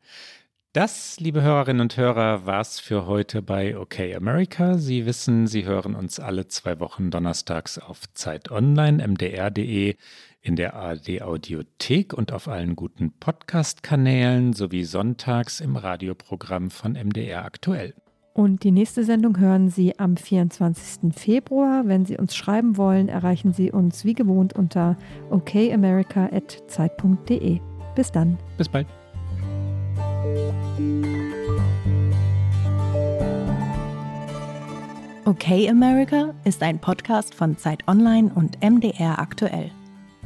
Das, liebe Hörerinnen und Hörer, war's für heute bei OK America. Sie wissen, Sie hören uns alle zwei Wochen donnerstags auf Zeit Online, mdr.de, in der ARD Audiothek und auf allen guten Podcast-Kanälen sowie sonntags im Radioprogramm von MDR aktuell. Und die nächste Sendung hören Sie am 24. Februar. Wenn Sie uns schreiben wollen, erreichen Sie uns wie gewohnt unter okamerica.zeit.de. Bis dann. Bis bald. Okay America ist ein Podcast von Zeit Online und MDR aktuell.